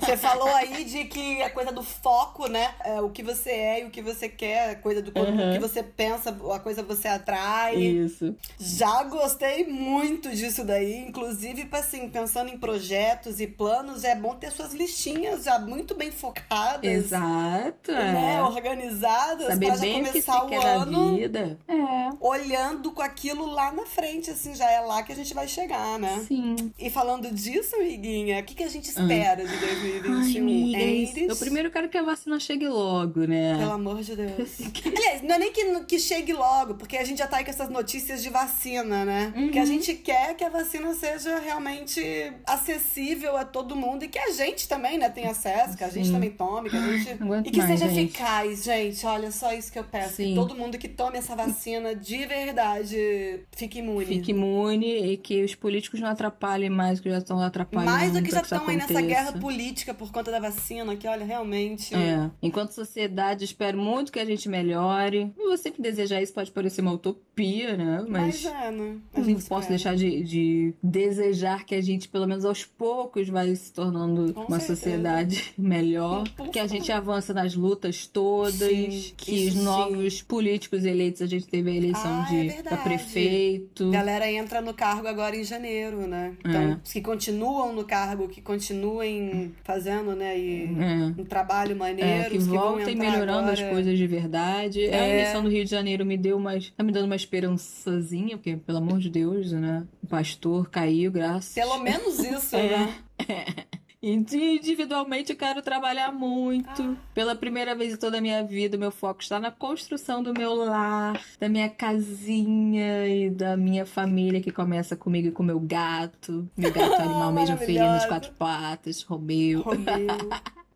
Você falou aí de que a coisa do foco, né? É, o que você é e o que você quer, a coisa do uhum. o que você pensa, a coisa que você atrai. Isso. Já gostei muito disso daí. Inclusive, assim, pensando em projetos e planos, é bom ter suas listinhas já muito bem focadas. Exato. Né? É. Organizadas. Saber pra bem já começar o que você o quer ano vida. É. olhando com aquilo lá na frente, assim, já é lá que a gente vai chegar, né? Sim. E falando disso, amiguinha, o que, que a gente espera ah. de 2021? Ai, eu primeiro quero que a vacina chegue logo, né? Pelo amor de Deus. *laughs* Aliás, não é nem que, que chegue logo, porque a gente já tá aí com essas notícias de vacina, né? Uhum. Que a gente quer que a vacina seja realmente acessível a todo mundo e que a gente também, né, tenha acesso, que a gente Sim. também tome, que a gente. E que mais, seja gente. eficaz, gente. Olha, só isso que eu peço. Sim. Que todo mundo que tome essa vacina de verdade fique imune. Fique imune e que os políticos não atrapalhem mais, que já estão atrapalhando. Mais do que já estão aí nessa guerra política por conta da vacina, que olha, realmente. É. Enquanto sociedade, espero muito que a gente melhore. Você que desejar isso pode parecer uma utopia, né? Mas, Mas é, né? A não posso deixar de, de, desejar que a gente, pelo menos aos poucos, vai se tornando Com uma certeza. sociedade *laughs* melhor. que a gente avança nas lutas todas. Sim, que os novos sim. políticos eleitos, a gente teve a eleição ah, de é prefeito. A galera entra no cargo agora em janeiro, né? Então, é. que continuam no cargo, que continuem fazendo, né? E é. um trabalho maneiro. É, que, que voltem melhorando agora. as coisas de verdade. É. A eleição do Rio de Janeiro me deu mais. Tá me dando uma esperançazinha, porque, pelo amor de Deus, né? O pastor caiu, graças. Pelo menos isso, *laughs* é. né? *laughs* É. Individualmente eu quero trabalhar muito. Ah. Pela primeira vez em toda a minha vida, meu foco está na construção do meu lar, da minha casinha e da minha família que começa comigo e com meu gato. Meu gato *laughs* animal mesmo felino de quatro patas, Romeu. Romeu.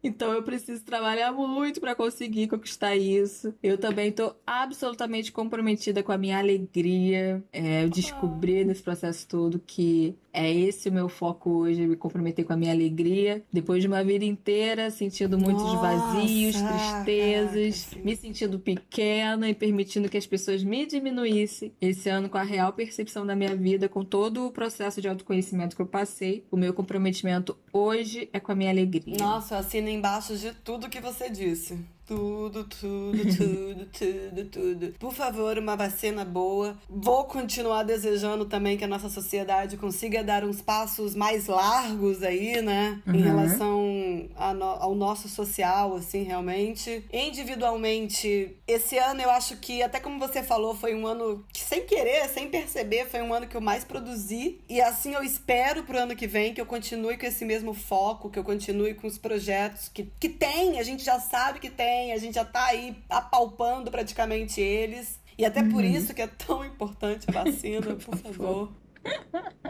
Então eu preciso trabalhar muito para conseguir conquistar isso. Eu também tô absolutamente comprometida com a minha alegria. É, eu descobri nesse processo todo que é esse o meu foco hoje, me comprometer com a minha alegria. Depois de uma vida inteira sentindo muitos Nossa, vazios, tristezas, caraca, me sentindo pequena e permitindo que as pessoas me diminuíssem. Esse ano, com a real percepção da minha vida, com todo o processo de autoconhecimento que eu passei, o meu comprometimento hoje é com a minha alegria. Nossa, eu assino embaixo de tudo que você disse. Tudo, tudo, *laughs* tudo, tudo, tudo. Por favor, uma vacina boa. Vou continuar desejando também que a nossa sociedade consiga dar uns passos mais largos aí, né? Uhum. Em relação no, ao nosso social, assim, realmente. Individualmente, esse ano eu acho que, até como você falou, foi um ano que, sem querer, sem perceber, foi um ano que eu mais produzi. E assim eu espero pro ano que vem que eu continue com esse mesmo foco, que eu continue com os projetos que, que tem, a gente já sabe que tem a gente já tá aí apalpando praticamente eles. E até por uhum. isso que é tão importante a vacina, por *laughs* favor.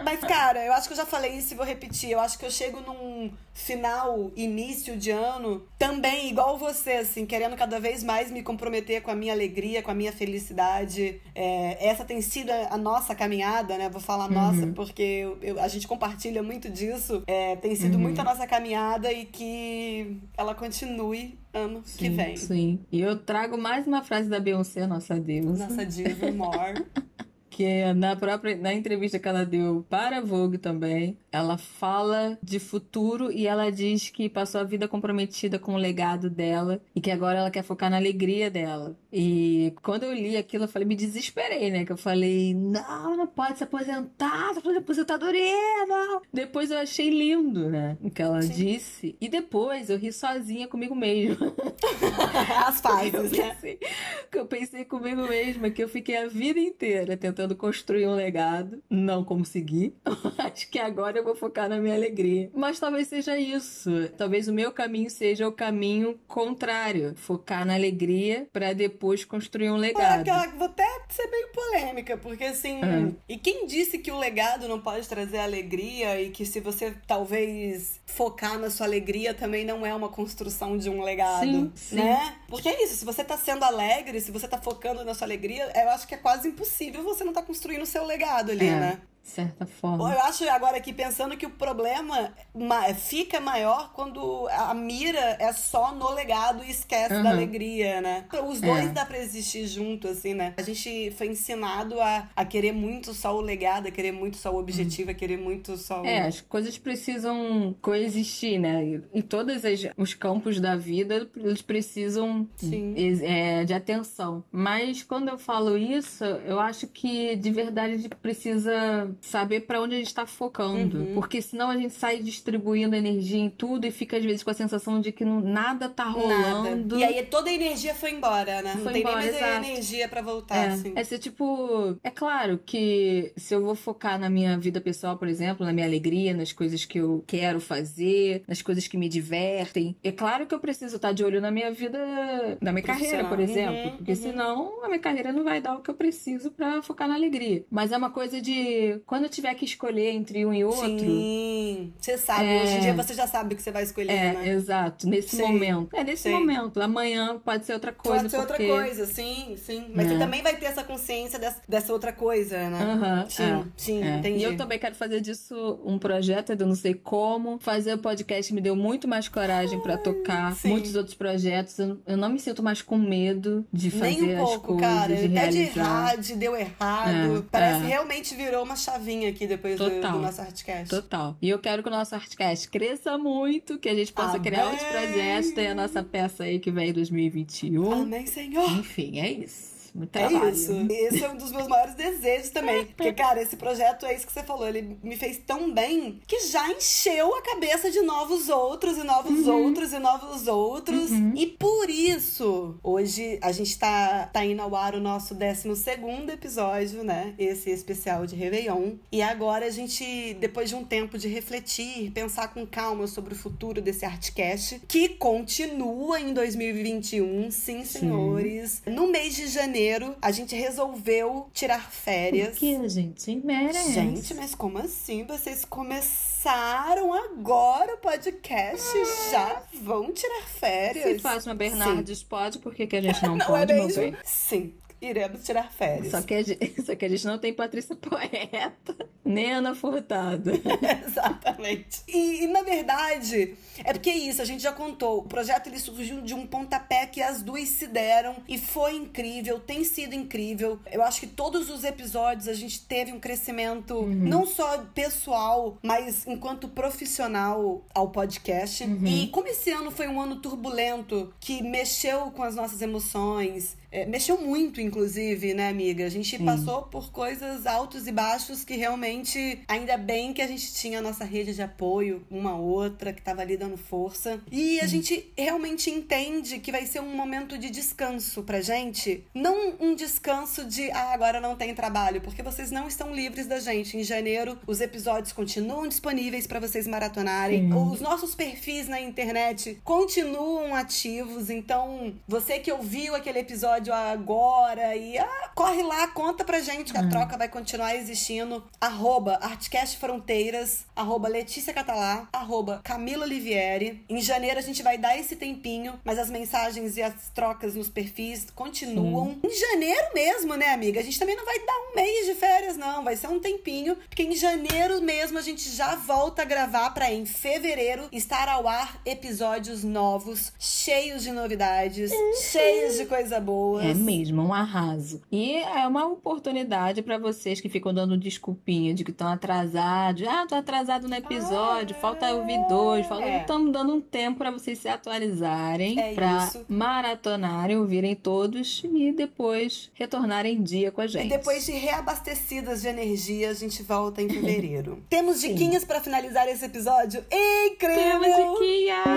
Mas, cara, eu acho que eu já falei isso e vou repetir. Eu acho que eu chego num final, início de ano, também igual você, assim, querendo cada vez mais me comprometer com a minha alegria, com a minha felicidade. É, essa tem sido a nossa caminhada, né? Vou falar nossa, uhum. porque eu, eu, a gente compartilha muito disso. É, tem sido uhum. muito a nossa caminhada e que ela continue ano sim, que vem. Sim. E eu trago mais uma frase da Beyoncé, nossa deusa. Nossa diva, more. *laughs* que na própria na entrevista que ela deu para a Vogue também, ela fala de futuro e ela diz que passou a vida comprometida com o legado dela e que agora ela quer focar na alegria dela. E quando eu li aquilo, eu falei, me desesperei, né? Que eu falei, não, não pode se aposentar, tá fazendo aposentadoria, não. Depois eu achei lindo, né? O que ela Sim. disse. E depois eu ri sozinha comigo mesma. *laughs* As fases, *laughs* né? Que eu pensei comigo mesma que eu fiquei a vida inteira tentando tentando construir um legado. Não consegui. *laughs* Acho que agora eu vou focar na minha alegria. Mas talvez seja isso. Talvez o meu caminho seja o caminho contrário. Focar na alegria para depois construir um legado. Ah, vou até ser meio polêmica, porque assim. Uhum. E quem disse que o legado não pode trazer alegria e que se você talvez focar na sua alegria também não é uma construção de um legado? Sim, sim. Né? Porque é isso, se você tá sendo alegre, se você tá focando na sua alegria, eu acho que é quase impossível você não tá construindo o seu legado ali, é, né? Certa forma. Eu acho agora aqui pensando que o problema fica maior quando a mira é só no legado e esquece uhum. da alegria, né? Os dois é. dá pra existir junto, assim, né? A gente foi ensinado a, a querer muito só o legado, a querer muito só o objetivo, uhum. a querer muito só o... É, as coisas precisam coexistir, né? Em todos os campos da vida, eles precisam é, de atenção. Mas quando eu falo isso, eu acho que de verdade a gente precisa saber para onde a gente tá focando. Uhum. Porque senão a gente sai distribuindo energia em tudo e fica às vezes com a sensação de que não, nada tá rolando. Nada. E aí toda a energia foi embora, né? Foi não tem embora, nem mais exato. energia para voltar, é. assim. É ser tipo. É claro que se eu vou focar na minha vida pessoal, por exemplo, na minha alegria, nas coisas que eu quero fazer, nas coisas que me divertem, é claro que eu preciso estar de olho na minha vida, na minha carreira, por exemplo. Uhum, porque uhum. senão a minha carreira não vai dar o que eu preciso para focar na alegria. Mas é uma coisa de quando tiver que escolher entre um e outro. Sim. Você sabe, é... hoje em dia você já sabe o que você vai escolher, é, né? Exato, nesse sim. momento. É nesse sim. momento. Amanhã pode ser outra coisa. Pode ser porque... outra coisa, sim, sim. Mas é. você também vai ter essa consciência dessa, dessa outra coisa, né? Uhum, sim, é. sim, é. entendi. E eu também quero fazer disso um projeto, eu não sei como. Fazer o podcast me deu muito mais coragem para tocar. Sim. Muitos outros projetos. Eu, eu, não me sinto mais com medo de fazer Nem um pouco, as coisas. Cara. De Até de errar, de deu errado. É, Parece é. realmente virou uma chavinha aqui depois. Do, do nosso Artcast. Total. E eu quero que o nosso Artcast cresça muito, que a gente possa Amém. criar outros projetos. Tem a nossa peça aí que vem em 2021. Amém, Senhor. Enfim, é isso muito é trabalho. É isso. Esse é um dos meus maiores desejos também. *laughs* Porque, cara, esse projeto é isso que você falou. Ele me fez tão bem que já encheu a cabeça de novos outros e novos uhum. outros e novos outros. Uhum. E por isso, hoje a gente tá, tá indo ao ar o nosso 12 episódio, né? Esse especial de Réveillon. E agora a gente, depois de um tempo de refletir, pensar com calma sobre o futuro desse Artcast, que continua em 2021, sim, senhores. Sim. No mês de janeiro janeiro, a gente resolveu tirar férias. Que a gente merece. Gente, mas como assim? Vocês começaram agora o podcast ah. já vão tirar férias? Se Fátima Bernardes Sim. pode, por que, que a gente não, *laughs* não pode, é meu bem? Sim, iremos tirar férias. Só que, a gente, *laughs* só que a gente não tem Patrícia Poeta, *laughs* nem Ana Furtado. *laughs* Exatamente. E, e, na verdade, é porque é isso, a gente já contou. O projeto ele surgiu de um pontapé que as duas se deram e foi incrível, tem sido incrível. Eu acho que todos os episódios a gente teve um crescimento uhum. não só pessoal, mas enquanto profissional ao podcast. Uhum. E como esse ano foi um ano turbulento que mexeu com as nossas emoções, é, mexeu muito, inclusive, né, amiga? A gente Sim. passou por coisas altos e baixos que realmente, ainda bem que a gente tinha a nossa rede de apoio, uma outra, que tava ali dando força. E a Sim. gente realmente entende que vai ser um momento de descanso pra gente. Não um descanso de, ah, agora não tem trabalho, porque vocês não estão livres da gente. Em janeiro, os episódios continuam disponíveis para vocês maratonarem. Sim. Os nossos perfis na internet continuam ativos. Então, você que ouviu aquele episódio, episódio agora e ah, corre lá, conta pra gente que a hum. troca vai continuar existindo. Arroba Artcast Fronteiras, arroba Letícia Catalá, arroba Camila Olivieri. Em janeiro a gente vai dar esse tempinho, mas as mensagens e as trocas nos perfis continuam. Sim. Em janeiro mesmo, né, amiga? A gente também não vai dar um mês de férias, não. Vai ser um tempinho, porque em janeiro mesmo a gente já volta a gravar para em fevereiro estar ao ar episódios novos, cheios de novidades, cheios de coisa boa pessoas. É mesmo, um arraso. E é uma oportunidade para vocês que ficam dando desculpinha de que estão atrasados. Ah, tô atrasado no episódio, ah, falta ouvir dois. Falta... É. Estamos dando um tempo para vocês se atualizarem, é para maratonarem, ouvirem todos e depois retornarem em dia com a gente. E depois de reabastecidas de energia, a gente volta em fevereiro. *laughs* Temos diquinhas para finalizar esse episódio? Incrível! Temos diquinhas!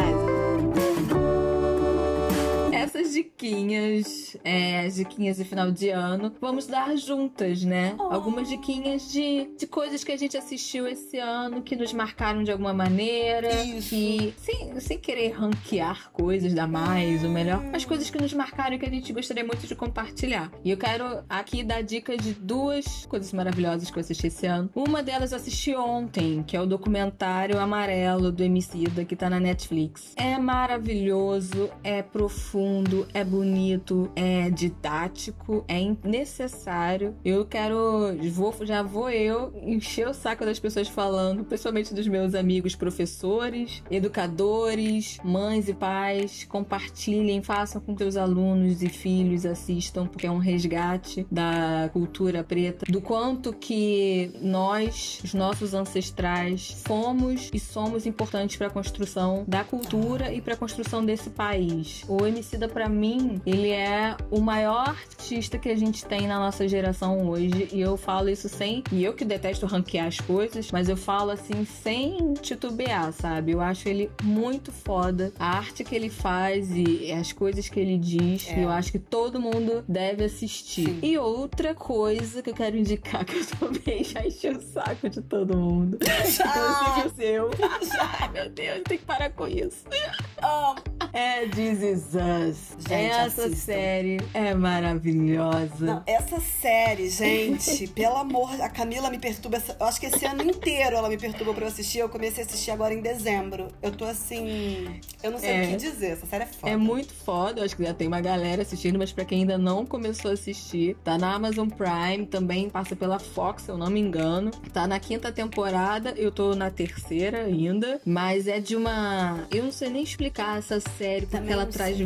Essas diquinhas, é, diquinhas de final de ano, vamos dar juntas, né? Oh. Algumas diquinhas de, de coisas que a gente assistiu esse ano, que nos marcaram de alguma maneira. Isso. Que, sem, sem querer ranquear coisas, dar mais ou melhor, mas coisas que nos marcaram e que a gente gostaria muito de compartilhar. E eu quero aqui dar dicas de duas coisas maravilhosas que eu assisti esse ano. Uma delas eu assisti ontem, que é o documentário Amarelo do Emicida, que tá na Netflix. É maravilhoso, é profundo divertido, é bonito, é didático, é necessário. Eu quero. Vou, já vou eu encher o saco das pessoas falando, principalmente dos meus amigos professores, educadores, mães e pais. Compartilhem, façam com os alunos e filhos assistam, porque é um resgate da cultura preta, do quanto que nós, os nossos ancestrais, fomos e somos importantes para a construção da cultura e para a construção desse país. O Emicida, para mim, ele é o maior artista que a gente tem na nossa geração hoje, e eu falo isso sem. E eu que detesto ranquear as coisas, mas eu falo assim sem titubear, sabe? Eu acho ele muito foda. A arte que ele faz e as coisas que ele diz, é. eu acho que todo mundo deve assistir. Sim. E outra coisa que eu quero indicar, *laughs* que eu também já enchi o saco de todo mundo. *laughs* O seu. *laughs* Ai, meu Deus, tem que parar com isso. Oh. É This Is Us. Gente, Essa assistam. série é maravilhosa. Não, essa série, gente, *laughs* pelo amor, a Camila me perturba. Eu acho que esse ano inteiro ela me perturba pra eu assistir. Eu comecei a assistir agora em dezembro. Eu tô assim. Eu não sei é, o que dizer. Essa série é foda. É muito foda. Eu acho que já tem uma galera assistindo, mas pra quem ainda não começou a assistir, tá na Amazon Prime, também passa pela Fox, se eu não me engano. Tá na quinta temporada, eu tô na terceira ainda. Mas é de uma. Eu não sei nem explicar essa série, porque também ela traz sei.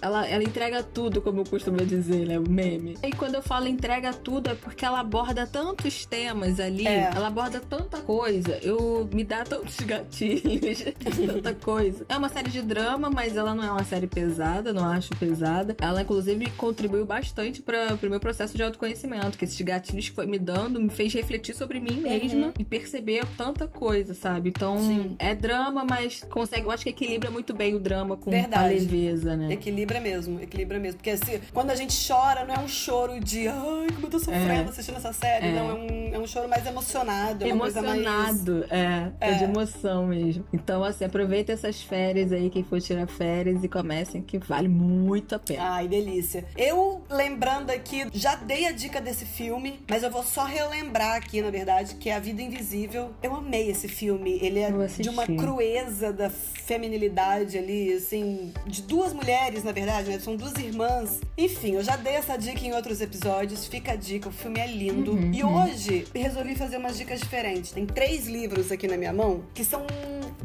Ela, ela entrega tudo, como eu costumo dizer, né? O meme. E quando eu falo entrega tudo, é porque ela aborda tantos temas ali, é. ela aborda tanta coisa. Eu me dá tantos *laughs* gatilhos, tanta coisa. É uma série de drama, mas ela não é uma série pesada, não acho pesada. Ela, inclusive, contribuiu bastante para o meu processo de autoconhecimento, que esses gatilhos que foi me dando me fez refletir sobre mim mesma uhum. e perceber tanta coisa, sabe? Então, Sim. é drama, mas consegue. Eu acho que equilibra muito bem o drama com Verdade. a leveza, né? Equilibra mesmo, equilibra mesmo. Porque assim, quando a gente chora, não é um choro de ai, como eu tô sofrendo é. assistindo essa série. É. Não, é um, é um choro mais emocionado. É emocionado, mais... é, é. É de emoção mesmo. Então, assim, aproveita essas férias aí, quem for tirar férias e comecem, que vale muito a pena. Ai, delícia. Eu, lembrando aqui, já dei a dica desse filme, mas eu vou só relembrar aqui, na verdade, que é A Vida Invisível. Eu amei esse filme. Ele é de uma crueza da feminilidade ali, assim, de duas mulheres, na verdade, né? São duas irmãs. Enfim, eu já dei essa dica em outros episódios. Fica a dica, o filme é lindo. Uhum, e uhum. hoje resolvi fazer umas dicas diferentes. Tem três livros aqui na minha mão que são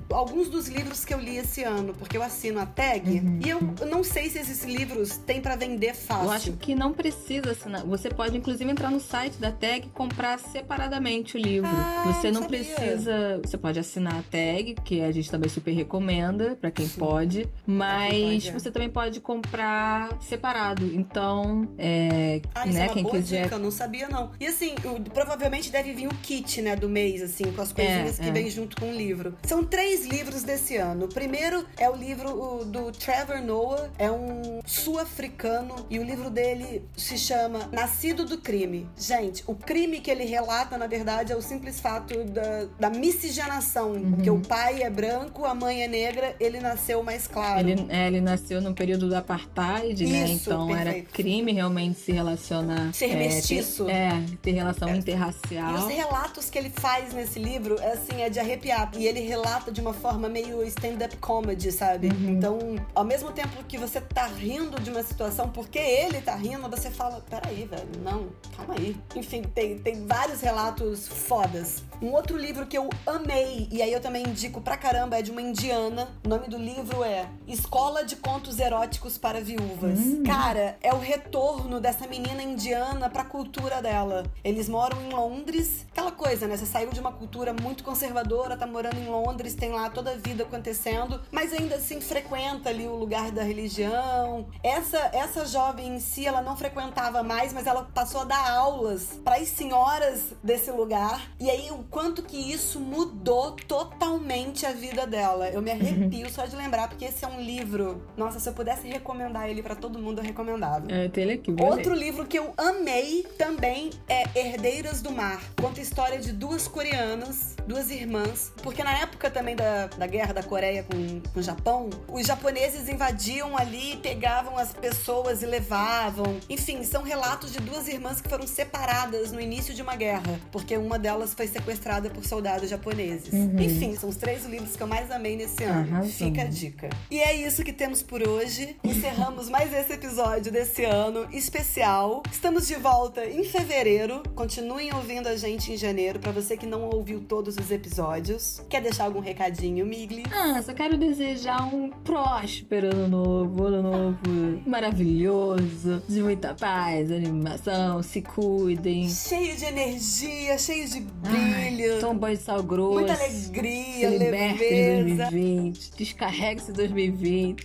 alguns dos livros que eu li esse ano, porque eu assino a tag uhum. e eu não sei se esses livros têm para vender fácil. Eu acho que não precisa assinar. Você pode inclusive entrar no site da tag e comprar separadamente o livro. Ah, você não, precisa, você pode assinar a tag, que a gente também super recomenda para quem Sim. pode, mas é. Você também pode comprar separado. Então, é, ah, né, é quem quiser, dica, eu não sabia não. E assim, provavelmente deve vir o kit, né, do mês assim, com as coisinhas é, que é. vem junto com o livro. São três três livros desse ano. O primeiro é o livro do Trevor Noah, é um sul-africano e o livro dele se chama Nascido do Crime. Gente, o crime que ele relata, na verdade, é o simples fato da, da miscigenação, uhum. porque o pai é branco, a mãe é negra, ele nasceu mais claro. Ele, é, ele nasceu no período do apartheid, né? Isso, né? Então perfeito. era crime realmente se relacionar. Ser é, mestiço. Ter, é, ter relação é. interracial. E os relatos que ele faz nesse livro, assim, é de arrepiar. E ele relata de uma forma meio stand-up comedy, sabe? Uhum. Então, ao mesmo tempo que você tá rindo de uma situação, porque ele tá rindo, você fala: peraí, velho, não, calma aí. Enfim, tem, tem vários relatos fodas. Um outro livro que eu amei, e aí eu também indico pra caramba, é de uma indiana. O nome do livro é Escola de Contos Eróticos para Viúvas. Hum. Cara, é o retorno dessa menina indiana pra cultura dela. Eles moram em Londres. Aquela coisa, né? Você saiu de uma cultura muito conservadora, tá morando em Londres, tem lá toda a vida acontecendo, mas ainda assim frequenta ali o lugar da religião. Essa, essa jovem em si, ela não frequentava mais, mas ela passou a dar aulas para as senhoras desse lugar. E aí, o quanto que isso mudou totalmente a vida dela. Eu me arrepio uhum. *laughs* só de lembrar, porque esse é um livro. Nossa, se eu pudesse recomendar ele para todo mundo, eu recomendava. É, tem ele aqui. Outro livro que eu amei também é Herdeiras do Mar. Conta a história de duas coreanas, duas irmãs, porque na época também da, da guerra da Coreia com, com o Japão, os japoneses invadiam ali, pegavam as pessoas e levavam. Enfim, são relatos de duas irmãs que foram separadas no início de uma guerra, porque uma delas foi sequestrada por soldados japoneses. Uhum. Enfim, são os três livros que eu mais amei nesse ano. Arrasou. Fica a dica. E é isso que temos por hoje. Encerramos mais esse episódio desse ano especial. Estamos de volta em fevereiro. Continuem ouvindo a gente em janeiro. Para você que não ouviu todos os episódios, quer deixar algum recadinho, Migli? Ah, só quero desejar um próspero ano novo, ano novo maravilhoso, de muita paz, animação, se cuidem. Cheio de energia, cheio de brilho. Toma banho de sal grosso. Muita alegria, se leveza. De 2020. Descarregue esse 2020.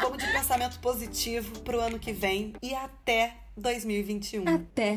Vamos de pensamento positivo pro ano que vem e até 2021. Até.